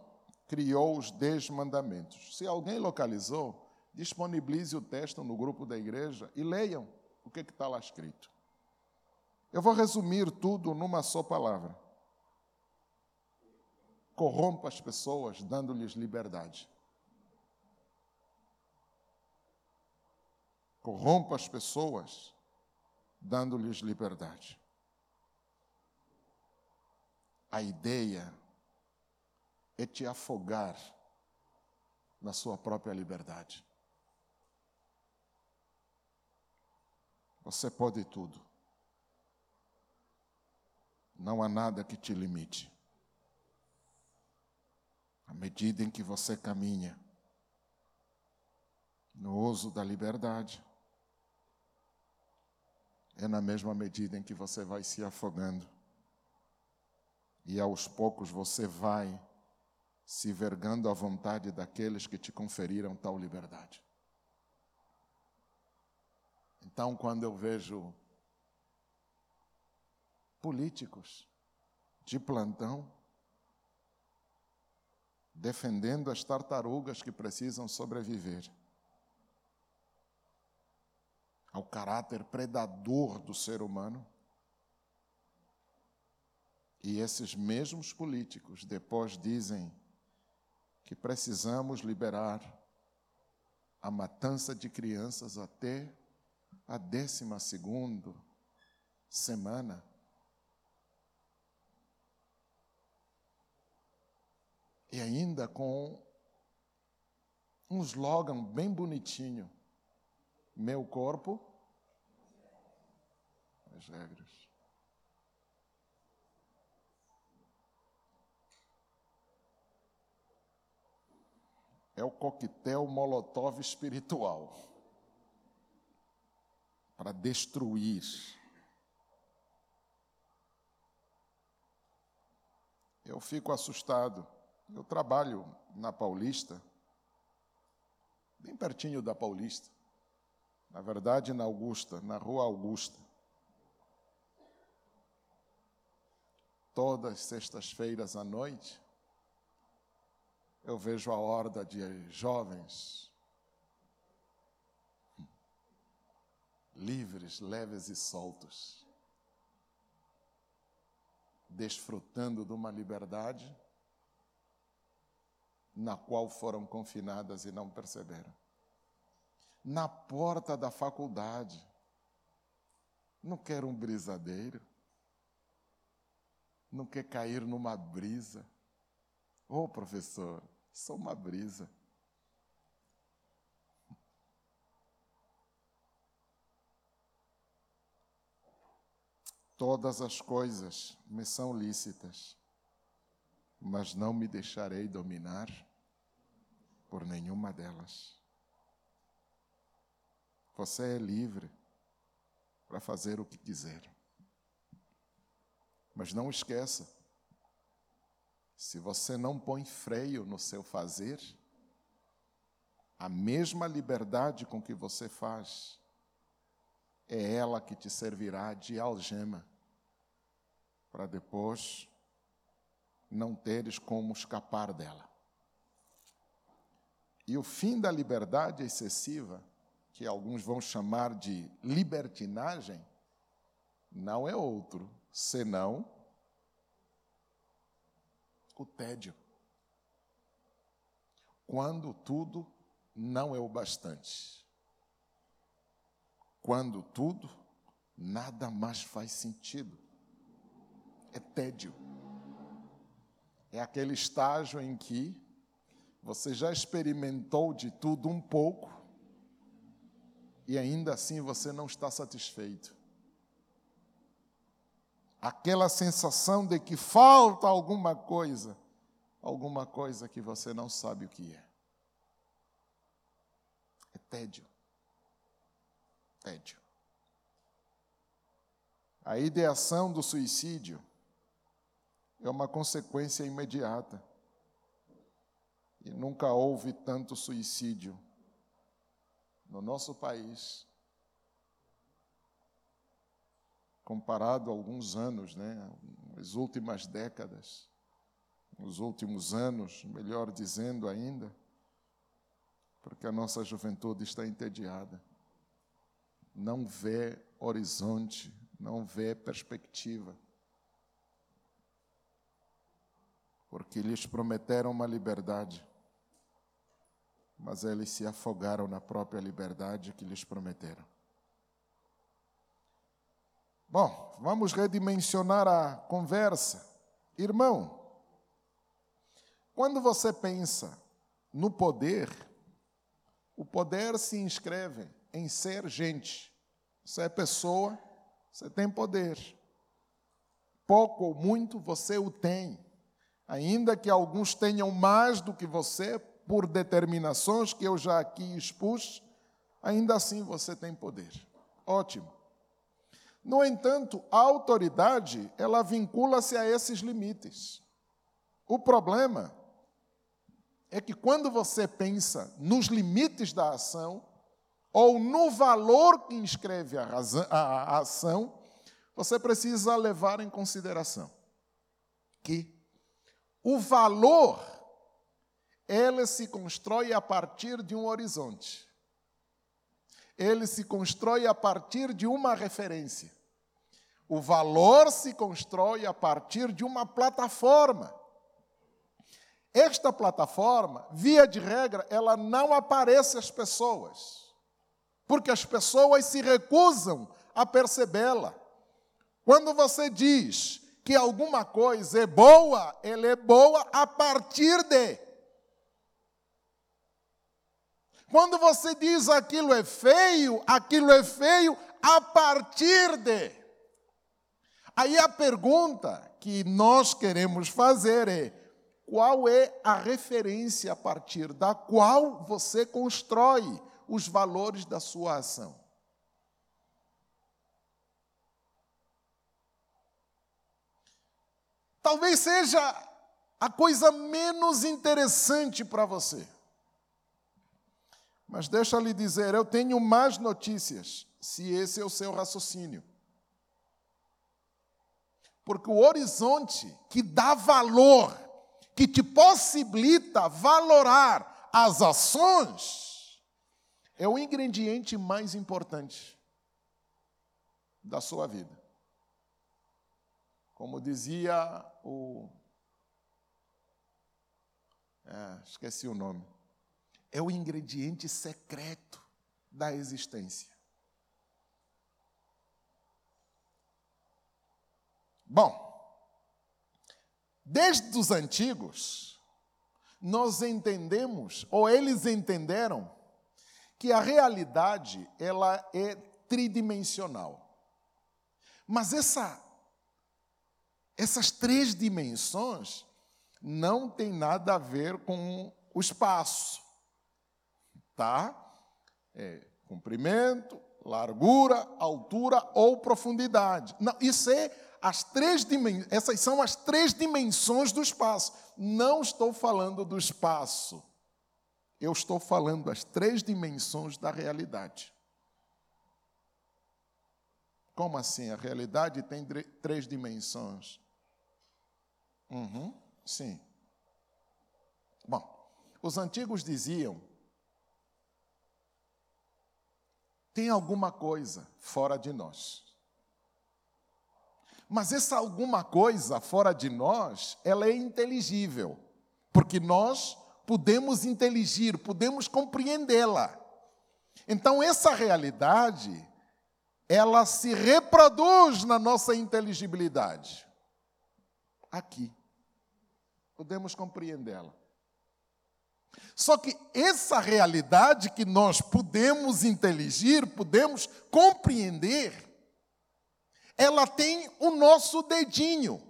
criou os dez mandamentos. Se alguém localizou, disponibilize o texto no grupo da igreja e leiam o que está lá escrito. Eu vou resumir tudo numa só palavra. Corrompa as pessoas, dando-lhes liberdade. Corrompa as pessoas, dando-lhes liberdade. A ideia é te afogar na sua própria liberdade. Você pode tudo. Não há nada que te limite. À medida em que você caminha no uso da liberdade, é na mesma medida em que você vai se afogando. E aos poucos você vai se vergando à vontade daqueles que te conferiram tal liberdade. Então, quando eu vejo políticos de plantão defendendo as tartarugas que precisam sobreviver, ao caráter predador do ser humano. E esses mesmos políticos depois dizem que precisamos liberar a matança de crianças até a décima segunda semana. E ainda com um slogan bem bonitinho. Meu corpo, as regras. é o coquetel molotov espiritual para destruir. Eu fico assustado. Eu trabalho na Paulista, bem pertinho da Paulista. Na verdade, na Augusta, na Rua Augusta. Todas sextas-feiras à noite, eu vejo a horda de jovens livres, leves e soltos, desfrutando de uma liberdade na qual foram confinadas e não perceberam. Na porta da faculdade, não quer um brisadeiro, não quer cair numa brisa. Ô oh, professor, sou uma brisa. Todas as coisas me são lícitas, mas não me deixarei dominar por nenhuma delas. Você é livre para fazer o que quiser. Mas não esqueça, se você não põe freio no seu fazer, a mesma liberdade com que você faz é ela que te servirá de algema, para depois não teres como escapar dela. E o fim da liberdade excessiva, que alguns vão chamar de libertinagem, não é outro senão o tédio. Quando tudo não é o bastante quando tudo, nada mais faz sentido. É tédio. É aquele estágio em que você já experimentou de tudo um pouco e ainda assim você não está satisfeito. Aquela sensação de que falta alguma coisa, alguma coisa que você não sabe o que é. É tédio tédio. A ideação do suicídio é uma consequência imediata. E nunca houve tanto suicídio no nosso país, comparado a alguns anos, né, as últimas décadas, nos últimos anos, melhor dizendo ainda, porque a nossa juventude está entediada não vê horizonte, não vê perspectiva. Porque lhes prometeram uma liberdade, mas eles se afogaram na própria liberdade que lhes prometeram. Bom, vamos redimensionar a conversa. Irmão, quando você pensa no poder, o poder se inscreve em ser gente. Você é pessoa, você tem poder. Pouco ou muito você o tem. Ainda que alguns tenham mais do que você, por determinações que eu já aqui expus, ainda assim você tem poder. Ótimo. No entanto, a autoridade, ela vincula-se a esses limites. O problema é que quando você pensa nos limites da ação, ou no valor que inscreve a, razão, a, a ação, você precisa levar em consideração que o valor ele se constrói a partir de um horizonte. Ele se constrói a partir de uma referência. O valor se constrói a partir de uma plataforma. Esta plataforma, via de regra, ela não aparece às pessoas porque as pessoas se recusam a percebê-la. Quando você diz que alguma coisa é boa, ela é boa a partir de. Quando você diz aquilo é feio, aquilo é feio a partir de. Aí a pergunta que nós queremos fazer é: qual é a referência a partir da qual você constrói os valores da sua ação. Talvez seja a coisa menos interessante para você. Mas deixa lhe dizer, eu tenho mais notícias, se esse é o seu raciocínio. Porque o horizonte que dá valor, que te possibilita valorar as ações, é o ingrediente mais importante da sua vida. Como dizia o. É, esqueci o nome. É o ingrediente secreto da existência. Bom, desde os antigos, nós entendemos, ou eles entenderam, que a realidade ela é tridimensional. Mas essa, essas três dimensões não tem nada a ver com o espaço, tá? É, comprimento, largura, altura ou profundidade. Não, isso é as três dimensões, essas são as três dimensões do espaço. Não estou falando do espaço. Eu estou falando as três dimensões da realidade. Como assim? A realidade tem três dimensões. Uhum, sim. Bom, os antigos diziam: tem alguma coisa fora de nós. Mas essa alguma coisa fora de nós, ela é inteligível, porque nós podemos inteligir, podemos compreendê-la. Então essa realidade, ela se reproduz na nossa inteligibilidade. Aqui. Podemos compreendê-la. Só que essa realidade que nós podemos inteligir, podemos compreender, ela tem o nosso dedinho.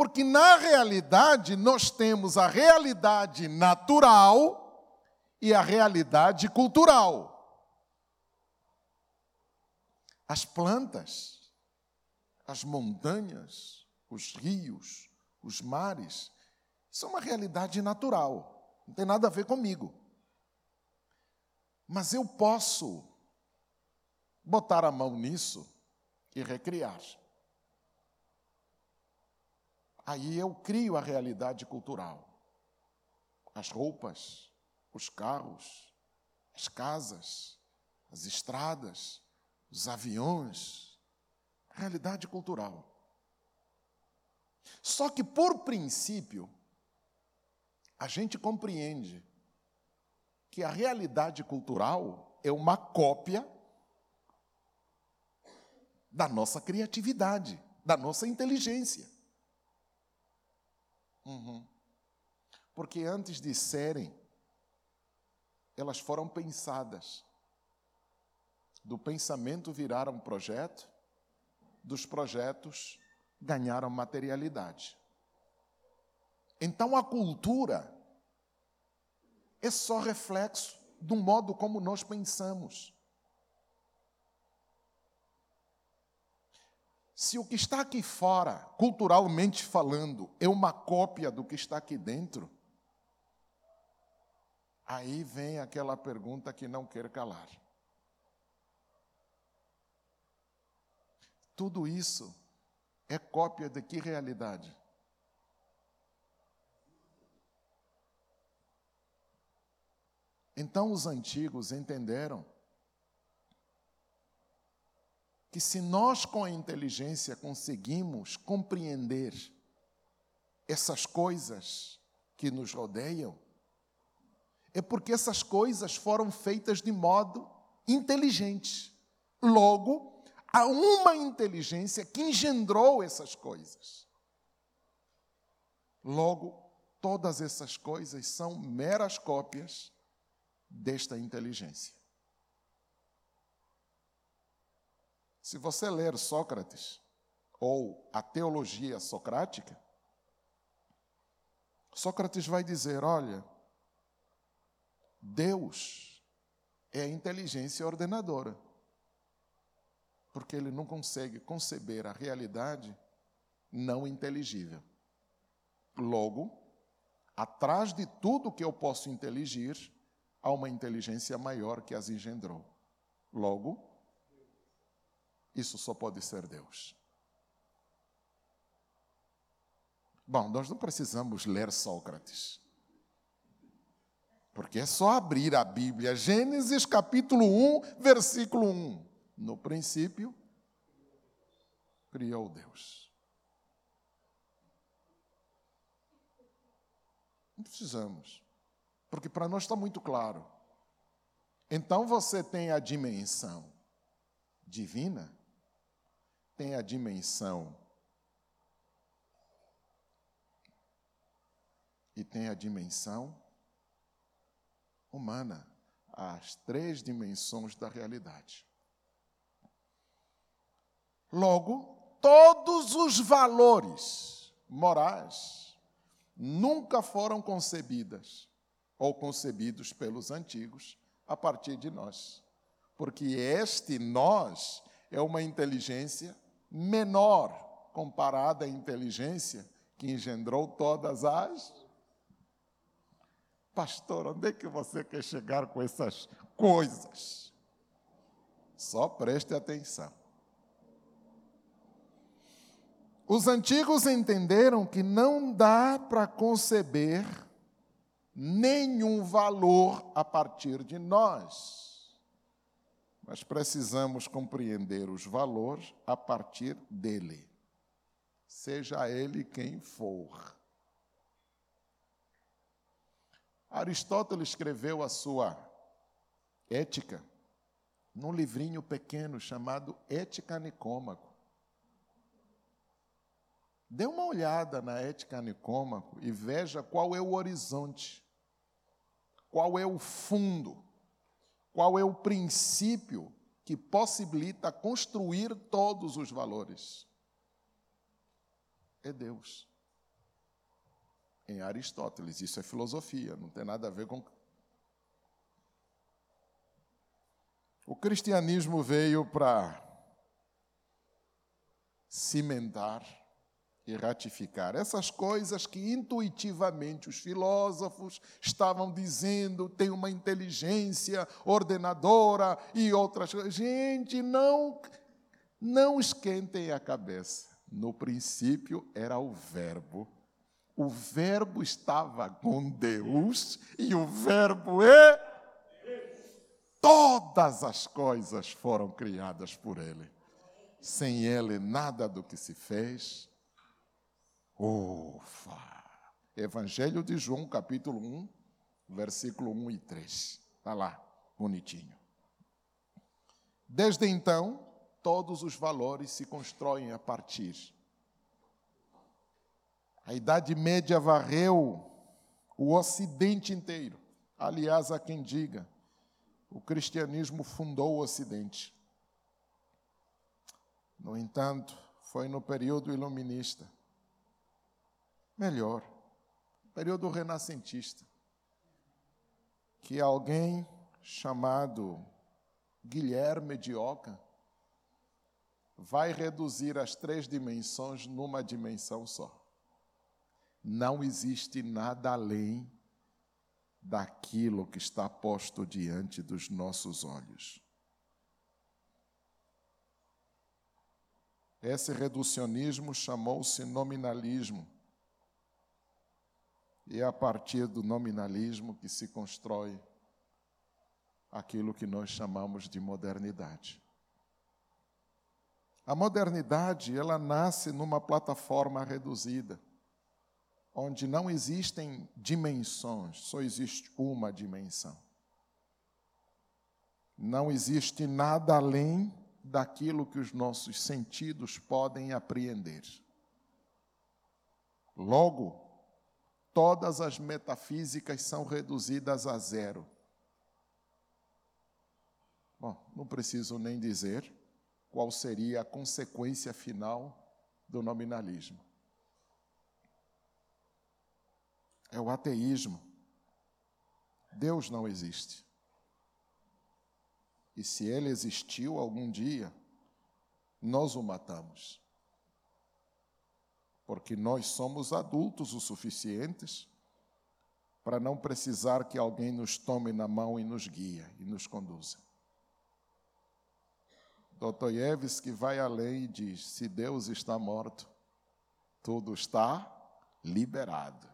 Porque na realidade nós temos a realidade natural e a realidade cultural. As plantas, as montanhas, os rios, os mares, são uma realidade natural, não tem nada a ver comigo. Mas eu posso botar a mão nisso e recriar. Aí eu crio a realidade cultural. As roupas, os carros, as casas, as estradas, os aviões, realidade cultural. Só que, por princípio, a gente compreende que a realidade cultural é uma cópia da nossa criatividade, da nossa inteligência. Uhum. Porque antes de serem, elas foram pensadas. Do pensamento viraram projeto, dos projetos ganharam materialidade. Então a cultura é só reflexo do modo como nós pensamos. Se o que está aqui fora, culturalmente falando, é uma cópia do que está aqui dentro, aí vem aquela pergunta que não quer calar. Tudo isso é cópia de que realidade? Então os antigos entenderam que se nós com a inteligência conseguimos compreender essas coisas que nos rodeiam, é porque essas coisas foram feitas de modo inteligente. Logo, há uma inteligência que engendrou essas coisas. Logo, todas essas coisas são meras cópias desta inteligência. Se você ler Sócrates ou a teologia socrática, Sócrates vai dizer: olha, Deus é a inteligência ordenadora, porque ele não consegue conceber a realidade não inteligível. Logo, atrás de tudo que eu posso inteligir, há uma inteligência maior que as engendrou. Logo, isso só pode ser Deus. Bom, nós não precisamos ler Sócrates. Porque é só abrir a Bíblia, Gênesis capítulo 1, versículo 1. No princípio, criou Deus. Não precisamos. Porque para nós está muito claro. Então você tem a dimensão divina, tem a dimensão e tem a dimensão humana, as três dimensões da realidade. Logo, todos os valores morais nunca foram concebidas ou concebidos pelos antigos a partir de nós. Porque este nós é uma inteligência menor comparada à inteligência que engendrou todas as Pastor, onde é que você quer chegar com essas coisas? Só preste atenção. Os antigos entenderam que não dá para conceber nenhum valor a partir de nós, mas precisamos compreender os valores a partir dele, seja ele quem for. Aristóteles escreveu a sua ética num livrinho pequeno chamado Ética Nicômaco. Dê uma olhada na Ética Nicômaco e veja qual é o horizonte, qual é o fundo, qual é o princípio que possibilita construir todos os valores. É Deus em Aristóteles. Isso é filosofia, não tem nada a ver com. O cristianismo veio para cimentar e ratificar essas coisas que intuitivamente os filósofos estavam dizendo, tem uma inteligência ordenadora e outras coisas. Gente, não não esquentem a cabeça. No princípio era o verbo o Verbo estava com Deus e o Verbo é. Todas as coisas foram criadas por Ele. Sem Ele, nada do que se fez. Ufa! Evangelho de João, capítulo 1, versículo 1 e 3. Está lá, bonitinho. Desde então, todos os valores se constroem a partir a Idade Média varreu o Ocidente inteiro. Aliás, há quem diga, o cristianismo fundou o Ocidente. No entanto, foi no período iluminista, melhor, período renascentista, que alguém chamado Guilherme de Oca vai reduzir as três dimensões numa dimensão só. Não existe nada além daquilo que está posto diante dos nossos olhos. Esse reducionismo chamou-se nominalismo. E é a partir do nominalismo que se constrói aquilo que nós chamamos de modernidade. A modernidade, ela nasce numa plataforma reduzida onde não existem dimensões, só existe uma dimensão. Não existe nada além daquilo que os nossos sentidos podem apreender. Logo, todas as metafísicas são reduzidas a zero. Bom, não preciso nem dizer qual seria a consequência final do nominalismo. é o ateísmo. Deus não existe. E se ele existiu algum dia, nós o matamos. Porque nós somos adultos o suficientes para não precisar que alguém nos tome na mão e nos guia e nos conduza. Dostoiévski vai além e diz: se Deus está morto, tudo está liberado.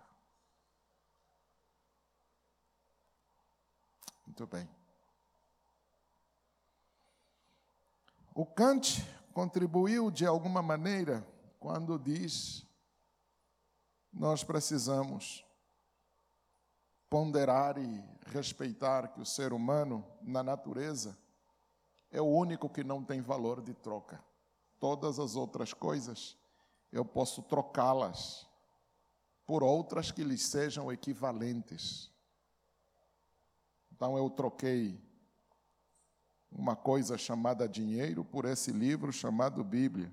Muito bem. O Kant contribuiu de alguma maneira quando diz: nós precisamos ponderar e respeitar que o ser humano, na natureza, é o único que não tem valor de troca. Todas as outras coisas eu posso trocá-las por outras que lhes sejam equivalentes. Então eu troquei uma coisa chamada dinheiro por esse livro chamado Bíblia.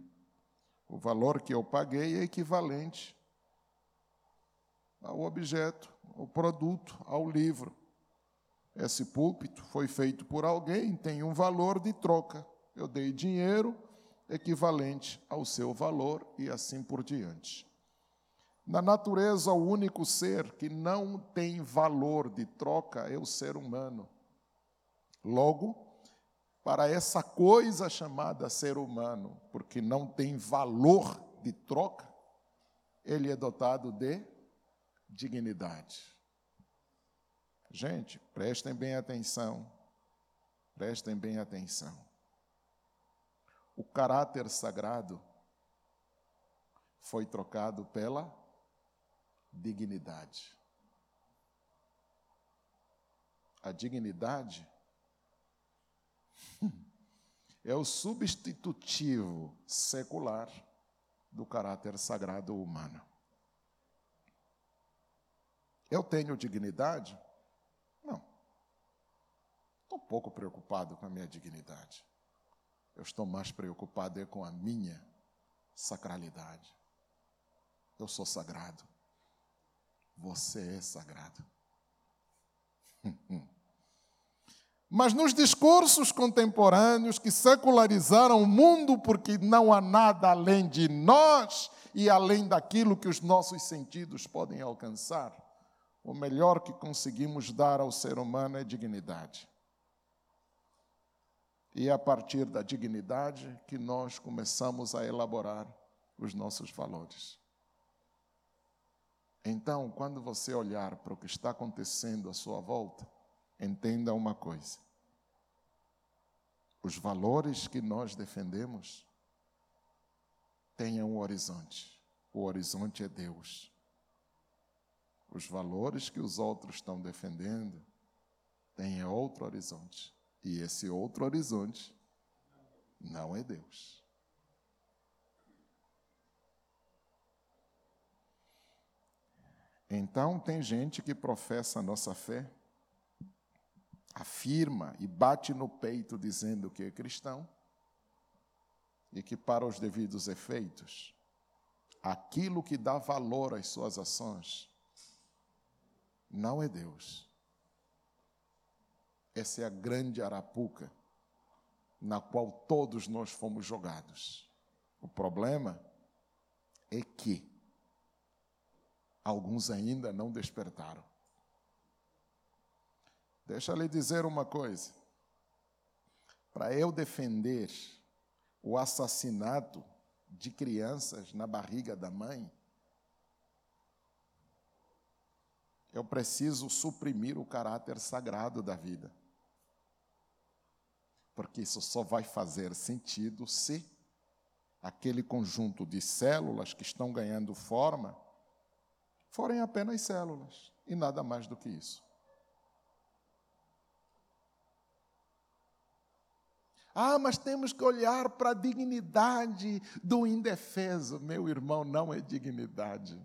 O valor que eu paguei é equivalente ao objeto, ao produto, ao livro. Esse púlpito foi feito por alguém, tem um valor de troca. Eu dei dinheiro equivalente ao seu valor e assim por diante. Na natureza, o único ser que não tem valor de troca é o ser humano. Logo, para essa coisa chamada ser humano, porque não tem valor de troca, ele é dotado de dignidade. Gente, prestem bem atenção. Prestem bem atenção. O caráter sagrado foi trocado pela dignidade. A dignidade é o substitutivo secular do caráter sagrado humano. Eu tenho dignidade? Não. Estou pouco preocupado com a minha dignidade. Eu estou mais preocupado é com a minha sacralidade. Eu sou sagrado. Você é sagrado. Mas nos discursos contemporâneos que secularizaram o mundo porque não há nada além de nós e além daquilo que os nossos sentidos podem alcançar, o melhor que conseguimos dar ao ser humano é dignidade. E é a partir da dignidade que nós começamos a elaborar os nossos valores. Então, quando você olhar para o que está acontecendo à sua volta, entenda uma coisa: os valores que nós defendemos têm um horizonte. O horizonte é Deus os valores que os outros estão defendendo têm outro horizonte. E esse outro horizonte não é Deus. Então, tem gente que professa a nossa fé, afirma e bate no peito dizendo que é cristão, e que, para os devidos efeitos, aquilo que dá valor às suas ações não é Deus. Essa é a grande arapuca na qual todos nós fomos jogados. O problema é que alguns ainda não despertaram. Deixa eu lhe dizer uma coisa. Para eu defender o assassinato de crianças na barriga da mãe, eu preciso suprimir o caráter sagrado da vida. Porque isso só vai fazer sentido se aquele conjunto de células que estão ganhando forma forem apenas células e nada mais do que isso. Ah, mas temos que olhar para a dignidade do indefeso. Meu irmão, não é dignidade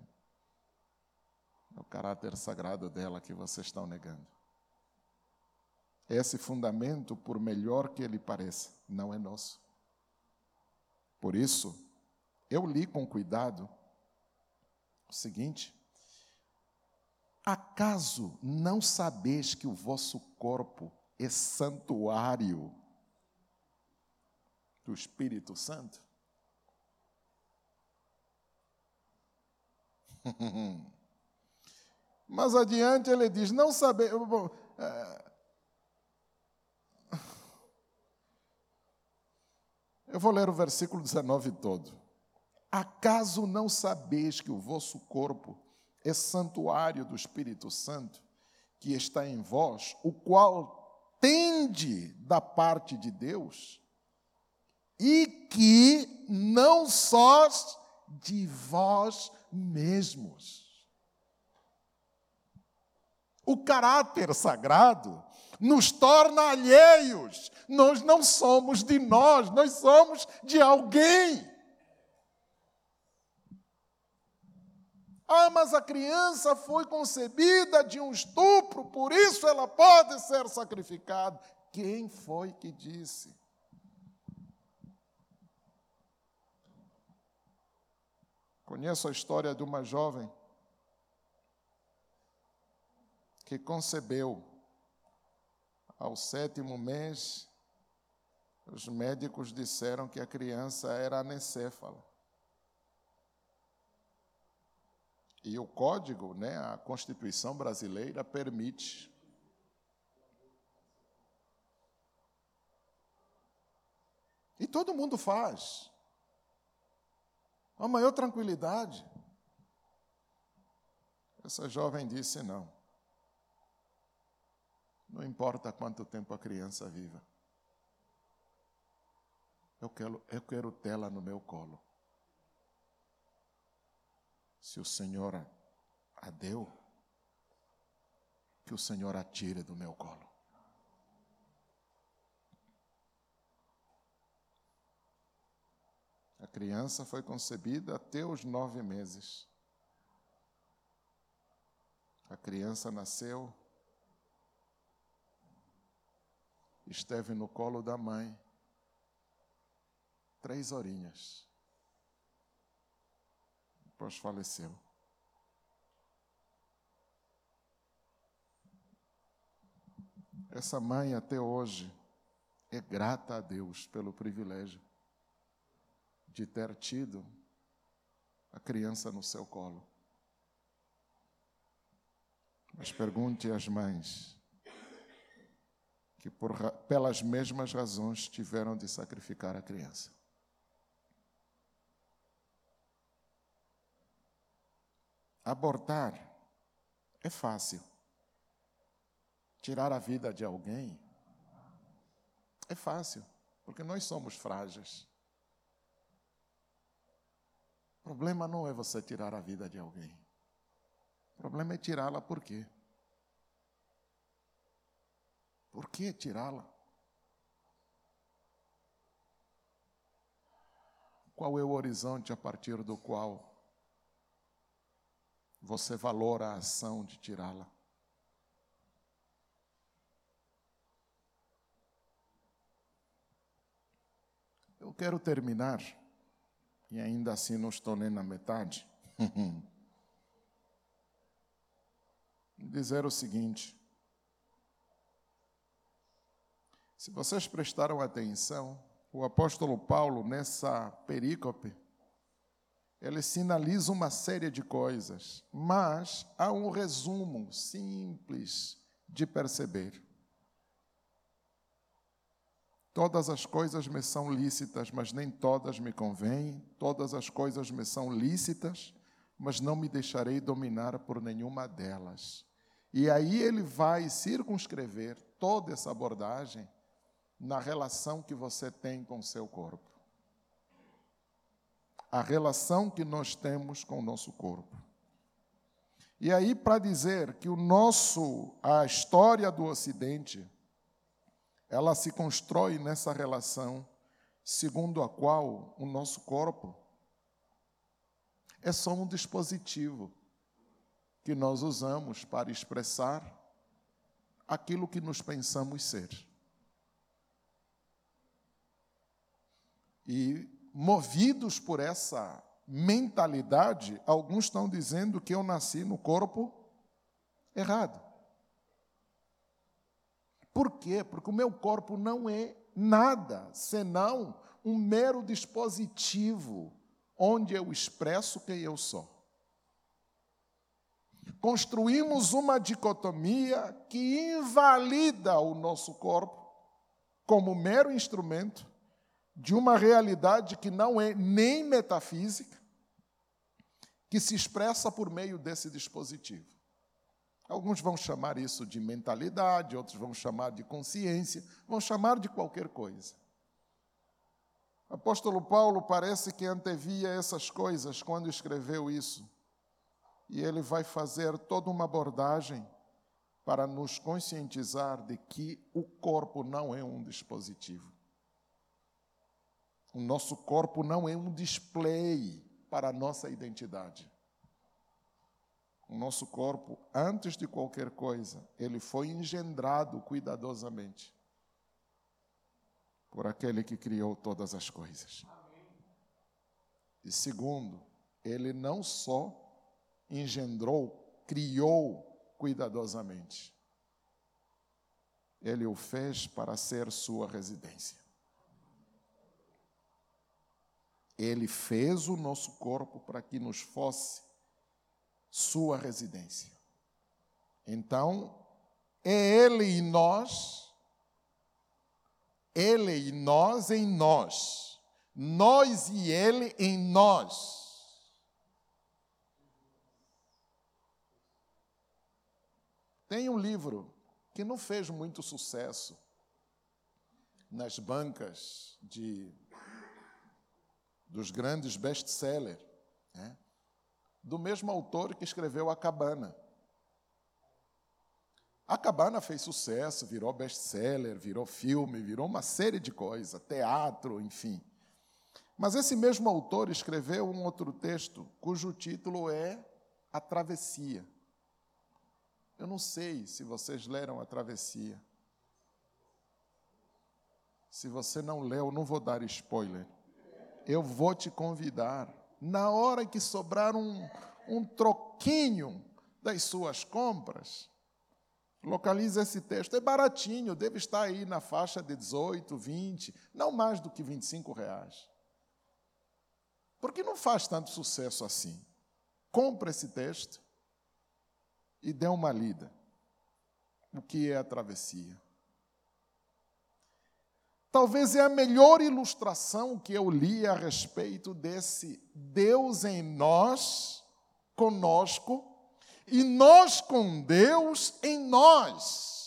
o caráter sagrado dela que vocês estão negando. Esse fundamento, por melhor que ele pareça, não é nosso. Por isso, eu li com cuidado o seguinte: Acaso não sabeis que o vosso corpo é santuário do Espírito Santo? Mas adiante ele diz: Não saber. É, eu vou ler o versículo 19 todo. Acaso não sabeis que o vosso corpo é santuário do Espírito Santo, que está em vós, o qual tende da parte de Deus, e que não sós de vós mesmos. O caráter sagrado nos torna alheios. Nós não somos de nós, nós somos de alguém. Ah, mas a criança foi concebida de um estupro, por isso ela pode ser sacrificada. Quem foi que disse? Conheço a história de uma jovem que concebeu ao sétimo mês. Os médicos disseram que a criança era anencéfala. E o código, né, a Constituição brasileira permite E todo mundo faz. A maior tranquilidade. Essa jovem disse: não. Não importa quanto tempo a criança viva. Eu quero, eu quero tê-la no meu colo. Se o Senhor a deu, que o Senhor a tire do meu colo. A criança foi concebida até os nove meses. A criança nasceu, esteve no colo da mãe, três horinhas depois faleceu. Essa mãe até hoje é grata a Deus pelo privilégio de ter tido a criança no seu colo. Mas pergunte às mães que por, pelas mesmas razões tiveram de sacrificar a criança. Abortar é fácil. Tirar a vida de alguém é fácil, porque nós somos frágeis. O problema não é você tirar a vida de alguém. O problema é tirá-la por quê? Por que tirá-la? Qual é o horizonte a partir do qual você valora a ação de tirá-la. Eu quero terminar, e ainda assim não estou nem na metade, dizer o seguinte: se vocês prestaram atenção, o apóstolo Paulo, nessa perícope, ele sinaliza uma série de coisas, mas há um resumo simples de perceber. Todas as coisas me são lícitas, mas nem todas me convêm. Todas as coisas me são lícitas, mas não me deixarei dominar por nenhuma delas. E aí ele vai circunscrever toda essa abordagem na relação que você tem com o seu corpo a relação que nós temos com o nosso corpo. E aí, para dizer que o nosso, a história do Ocidente, ela se constrói nessa relação segundo a qual o nosso corpo é só um dispositivo que nós usamos para expressar aquilo que nos pensamos ser. E movidos por essa mentalidade, alguns estão dizendo que eu nasci no corpo Errado. Por quê? Porque o meu corpo não é nada senão um mero dispositivo onde eu expresso quem eu sou. Construímos uma dicotomia que invalida o nosso corpo como mero instrumento de uma realidade que não é nem metafísica, que se expressa por meio desse dispositivo. Alguns vão chamar isso de mentalidade, outros vão chamar de consciência, vão chamar de qualquer coisa. O apóstolo Paulo parece que antevia essas coisas quando escreveu isso. E ele vai fazer toda uma abordagem para nos conscientizar de que o corpo não é um dispositivo. O nosso corpo não é um display para a nossa identidade. O nosso corpo, antes de qualquer coisa, ele foi engendrado cuidadosamente por aquele que criou todas as coisas. E segundo, ele não só engendrou, criou cuidadosamente, ele o fez para ser sua residência. Ele fez o nosso corpo para que nos fosse sua residência. Então, é Ele e nós, Ele e nós em nós, nós e Ele em nós. Tem um livro que não fez muito sucesso nas bancas de dos grandes best-sellers, né? do mesmo autor que escreveu A Cabana. A Cabana fez sucesso, virou best-seller, virou filme, virou uma série de coisas, teatro, enfim. Mas esse mesmo autor escreveu um outro texto cujo título é A Travessia. Eu não sei se vocês leram A Travessia. Se você não leu, não vou dar spoiler eu vou te convidar. Na hora que sobrar um, um troquinho das suas compras, localize esse texto. É baratinho, deve estar aí na faixa de 18, 20, não mais do que 25 reais. Porque não faz tanto sucesso assim. Compre esse texto e dê uma lida. O que é a travessia? Talvez é a melhor ilustração que eu li a respeito desse Deus em nós, conosco, e nós com Deus em nós.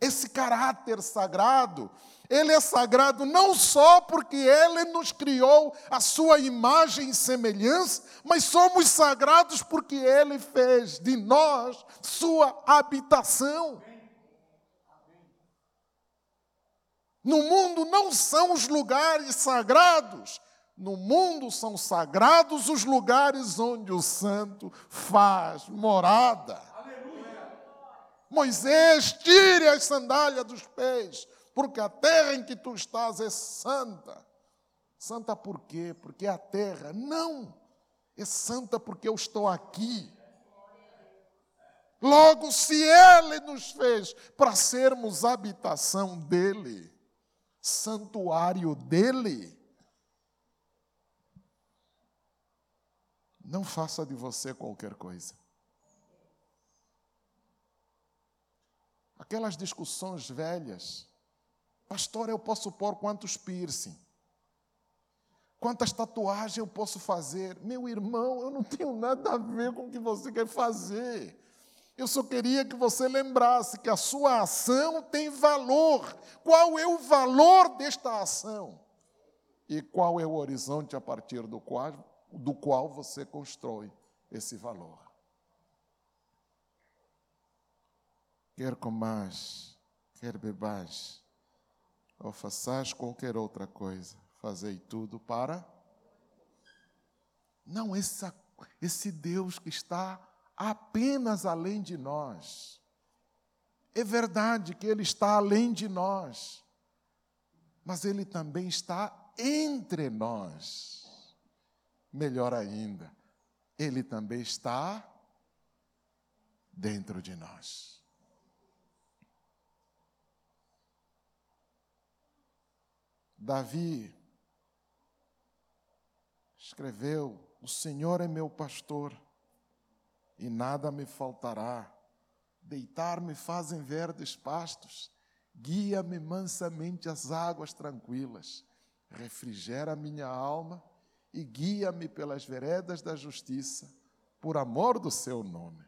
Esse caráter sagrado, ele é sagrado não só porque ele nos criou a sua imagem e semelhança, mas somos sagrados porque ele fez de nós sua habitação. No mundo não são os lugares sagrados, no mundo são sagrados os lugares onde o santo faz morada. Aleluia. Moisés, tire as sandálias dos pés, porque a terra em que tu estás é santa. Santa por quê? Porque a terra não é santa porque eu estou aqui. Logo, se Ele nos fez para sermos habitação dEle, santuário dele. Não faça de você qualquer coisa. Aquelas discussões velhas. Pastor, eu posso pôr quantos piercing? Quantas tatuagens eu posso fazer? Meu irmão, eu não tenho nada a ver com o que você quer fazer. Eu só queria que você lembrasse que a sua ação tem valor. Qual é o valor desta ação? E qual é o horizonte a partir do qual, do qual você constrói esse valor? Quer comais, quer bebais, ou façais qualquer outra coisa, fazei tudo para. Não, essa, esse Deus que está apenas além de nós. É verdade que Ele está além de nós, mas Ele também está entre nós. Melhor ainda, Ele também está dentro de nós. Davi escreveu: O Senhor é meu pastor e nada me faltará. Deitar-me fazem verdes pastos, guia-me mansamente às águas tranquilas, refrigera minha alma e guia-me pelas veredas da justiça, por amor do seu nome.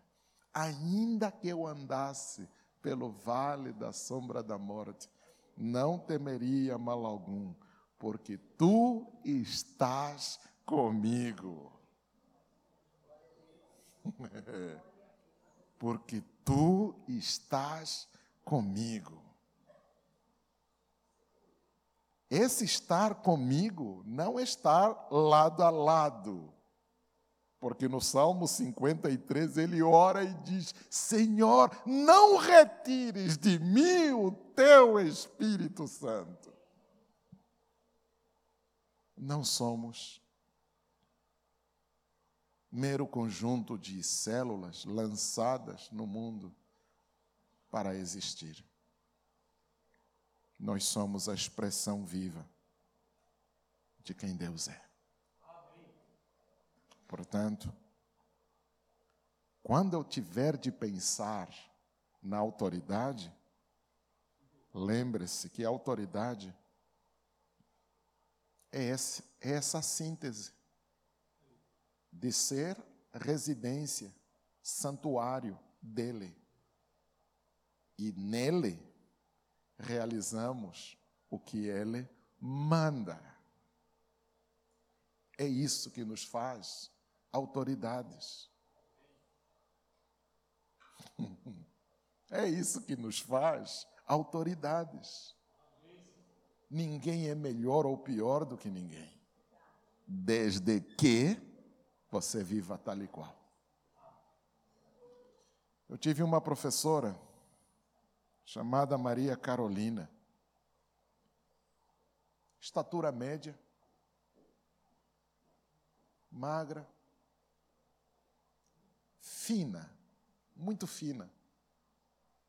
Ainda que eu andasse pelo vale da sombra da morte, não temeria mal algum, porque tu estás comigo. porque tu estás comigo. Esse estar comigo não é estar lado a lado. Porque no Salmo 53 ele ora e diz: Senhor, não retires de mim o teu Espírito Santo. Não somos mero conjunto de células lançadas no mundo para existir. Nós somos a expressão viva de quem Deus é. Portanto, quando eu tiver de pensar na autoridade, lembre-se que a autoridade é, é essa síntese de ser residência, santuário dele. E nele realizamos o que ele manda. É isso que nos faz autoridades. É isso que nos faz autoridades. Ninguém é melhor ou pior do que ninguém, desde que você viva tal e qual. Eu tive uma professora chamada Maria Carolina, estatura média, magra, fina, muito fina,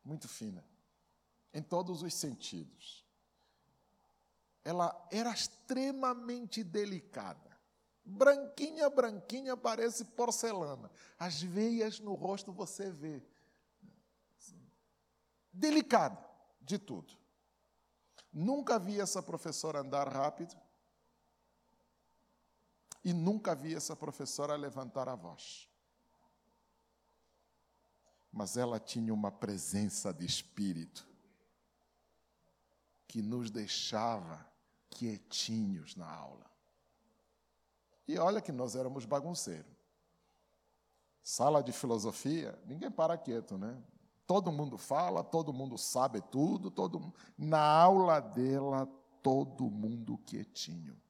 muito fina, em todos os sentidos. Ela era extremamente delicada branquinha, branquinha, parece porcelana. As veias no rosto você vê. Delicada de tudo. Nunca vi essa professora andar rápido. E nunca vi essa professora levantar a voz. Mas ela tinha uma presença de espírito que nos deixava quietinhos na aula. E olha que nós éramos bagunceiros. Sala de filosofia, ninguém para quieto, né? Todo mundo fala, todo mundo sabe tudo, todo na aula dela todo mundo quietinho.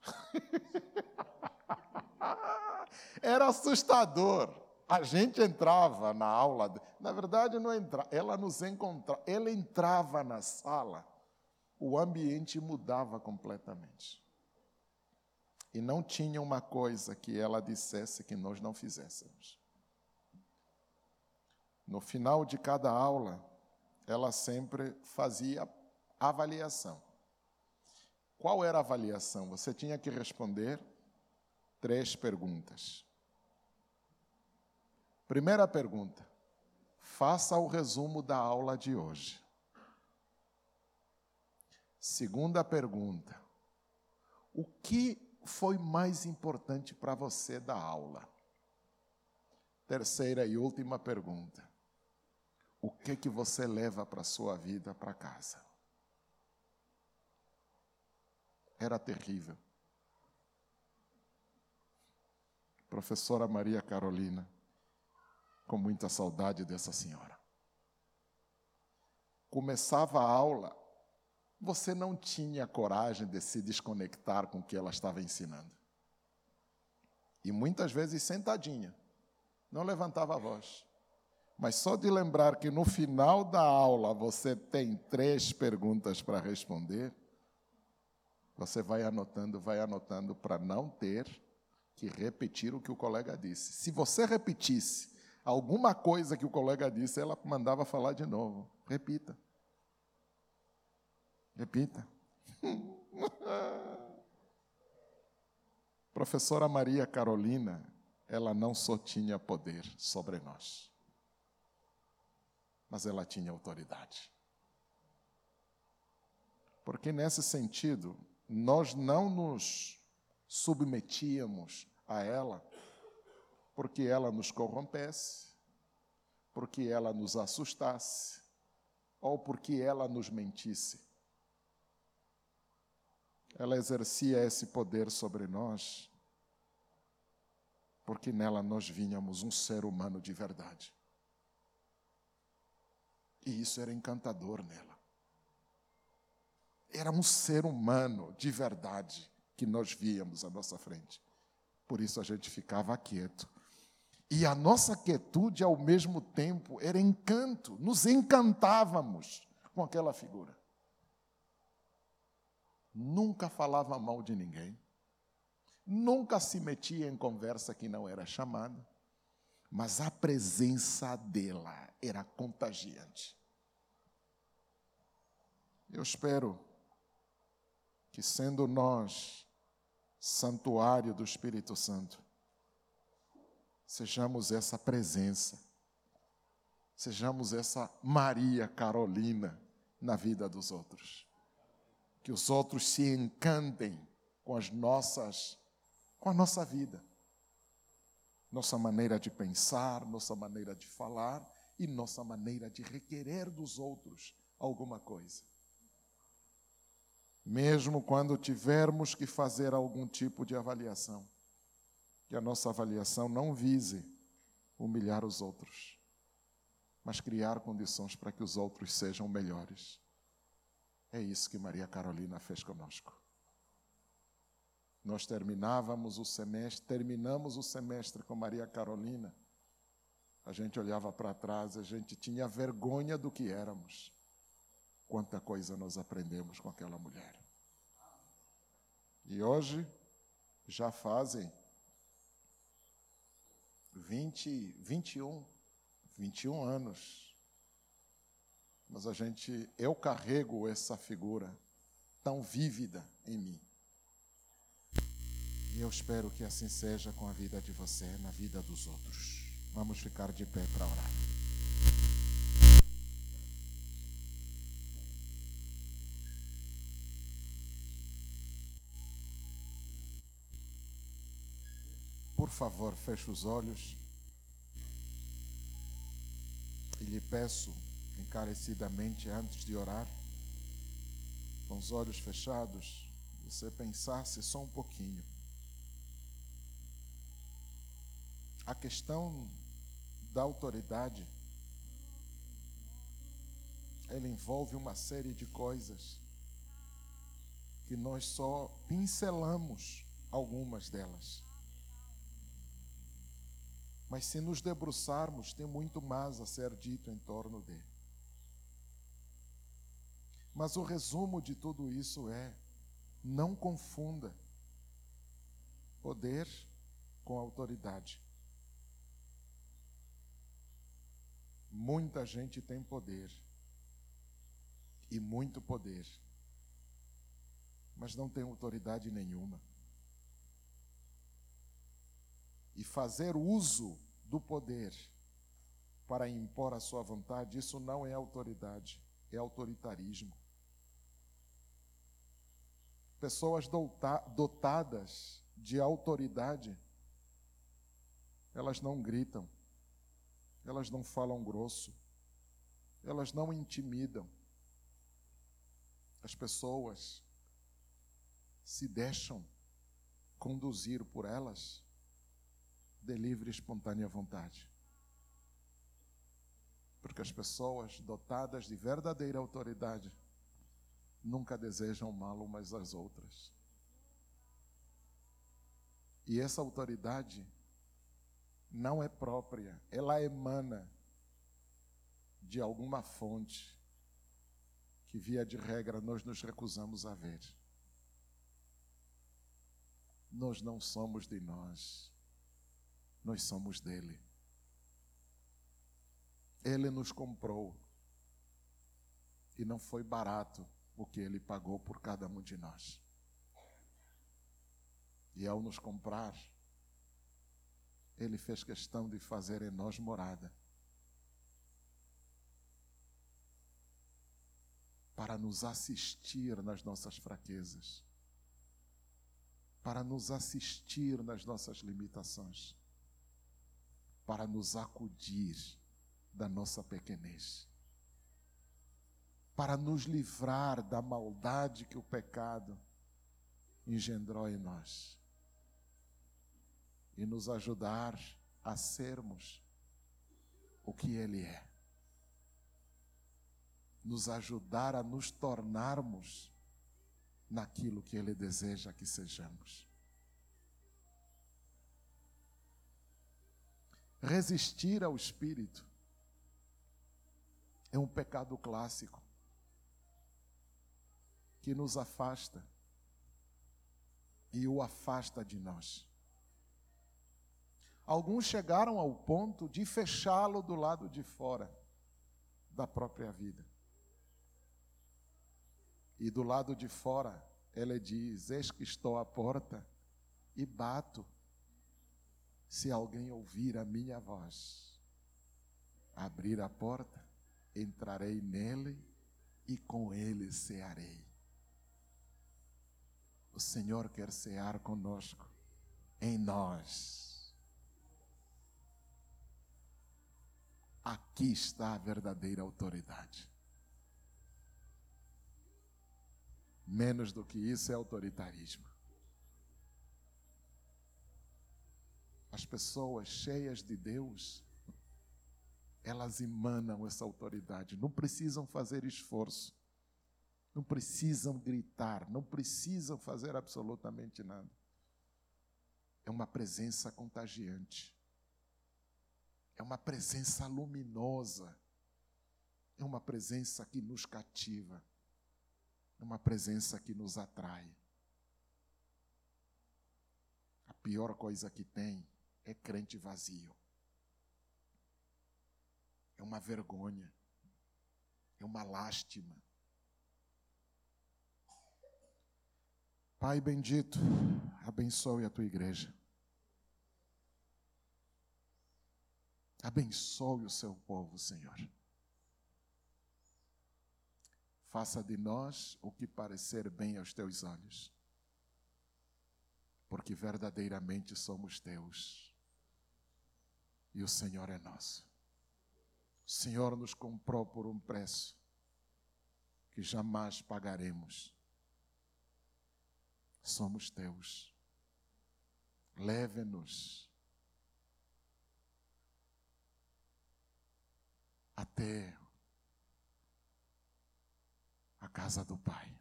Era assustador. A gente entrava na aula, na verdade não entrava, ela nos encontrava, ela entrava na sala o ambiente mudava completamente. E não tinha uma coisa que ela dissesse que nós não fizéssemos. No final de cada aula, ela sempre fazia avaliação. Qual era a avaliação? Você tinha que responder três perguntas. Primeira pergunta: faça o resumo da aula de hoje. Segunda pergunta: o que foi mais importante para você da aula? Terceira e última pergunta: o que que você leva para sua vida para casa? Era terrível. Professora Maria Carolina, com muita saudade dessa senhora. Começava a aula, você não tinha coragem de se desconectar com o que ela estava ensinando. E muitas vezes sentadinha, não levantava a voz. Mas só de lembrar que no final da aula você tem três perguntas para responder, você vai anotando, vai anotando para não ter que repetir o que o colega disse. Se você repetisse alguma coisa que o colega disse, ela mandava falar de novo. Repita. Repita. Professora Maria Carolina, ela não só tinha poder sobre nós, mas ela tinha autoridade. Porque nesse sentido, nós não nos submetíamos a ela porque ela nos corrompesse, porque ela nos assustasse ou porque ela nos mentisse. Ela exercia esse poder sobre nós porque nela nós vínhamos um ser humano de verdade. E isso era encantador nela. Era um ser humano de verdade que nós víamos à nossa frente. Por isso a gente ficava quieto. E a nossa quietude, ao mesmo tempo, era encanto. Nos encantávamos com aquela figura. Nunca falava mal de ninguém nunca se metia em conversa que não era chamada, mas a presença dela era contagiante. Eu espero que, sendo nós santuário do Espírito Santo, sejamos essa presença, sejamos essa Maria Carolina na vida dos outros. Que os outros se encantem com as nossas com a nossa vida, nossa maneira de pensar, nossa maneira de falar e nossa maneira de requerer dos outros alguma coisa. Mesmo quando tivermos que fazer algum tipo de avaliação, que a nossa avaliação não vise humilhar os outros, mas criar condições para que os outros sejam melhores. É isso que Maria Carolina fez conosco. Nós terminávamos o semestre, terminamos o semestre com Maria Carolina. A gente olhava para trás, a gente tinha vergonha do que éramos. Quanta coisa nós aprendemos com aquela mulher. E hoje já fazem 20, 21, 21 anos. Mas a gente, eu carrego essa figura tão vívida em mim. E eu espero que assim seja com a vida de você, na vida dos outros. Vamos ficar de pé para orar. Por favor, feche os olhos. E lhe peço encarecidamente, antes de orar, com os olhos fechados, você pensasse só um pouquinho a questão da autoridade ela envolve uma série de coisas que nós só pincelamos algumas delas. Mas se nos debruçarmos, tem muito mais a ser dito em torno de. Mas o resumo de tudo isso é: não confunda poder com autoridade. Muita gente tem poder, e muito poder, mas não tem autoridade nenhuma. E fazer uso do poder para impor a sua vontade, isso não é autoridade, é autoritarismo. Pessoas dotadas de autoridade, elas não gritam, elas não falam grosso, elas não intimidam. As pessoas se deixam conduzir por elas de livre e espontânea vontade. Porque as pessoas dotadas de verdadeira autoridade nunca desejam mal umas às outras. E essa autoridade não é própria, ela emana de alguma fonte que, via de regra, nós nos recusamos a ver. Nós não somos de nós, nós somos dele. Ele nos comprou e não foi barato o que ele pagou por cada um de nós. E ao nos comprar, ele fez questão de fazer em nós morada. Para nos assistir nas nossas fraquezas. Para nos assistir nas nossas limitações. Para nos acudir da nossa pequenez. Para nos livrar da maldade que o pecado engendrou em nós e nos ajudar a sermos o que Ele é. Nos ajudar a nos tornarmos naquilo que Ele deseja que sejamos. Resistir ao Espírito é um pecado clássico que nos afasta e o afasta de nós. Alguns chegaram ao ponto de fechá-lo do lado de fora da própria vida. E do lado de fora, ele diz: Eis que estou à porta e bato. Se alguém ouvir a minha voz, abrir a porta, entrarei nele e com ele cearei. O Senhor quer cear conosco, em nós Aqui está a verdadeira autoridade. Menos do que isso é autoritarismo. As pessoas cheias de Deus, elas emanam essa autoridade, não precisam fazer esforço, não precisam gritar, não precisam fazer absolutamente nada. É uma presença contagiante é uma presença luminosa, é uma presença que nos cativa, é uma presença que nos atrai. A pior coisa que tem é crente vazio. É uma vergonha, é uma lástima. Pai bendito, abençoe a tua igreja. Abençoe o seu povo, Senhor. Faça de nós o que parecer bem aos teus olhos, porque verdadeiramente somos teus e o Senhor é nosso. O Senhor nos comprou por um preço que jamais pagaremos. Somos teus. Leve-nos até a casa do Pai,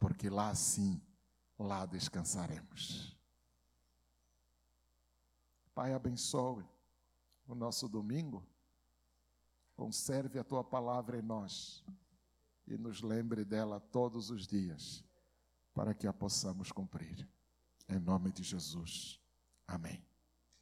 porque lá sim, lá descansaremos. Pai, abençoe o nosso domingo, conserve a tua palavra em nós e nos lembre dela todos os dias, para que a possamos cumprir. Em nome de Jesus. Amém.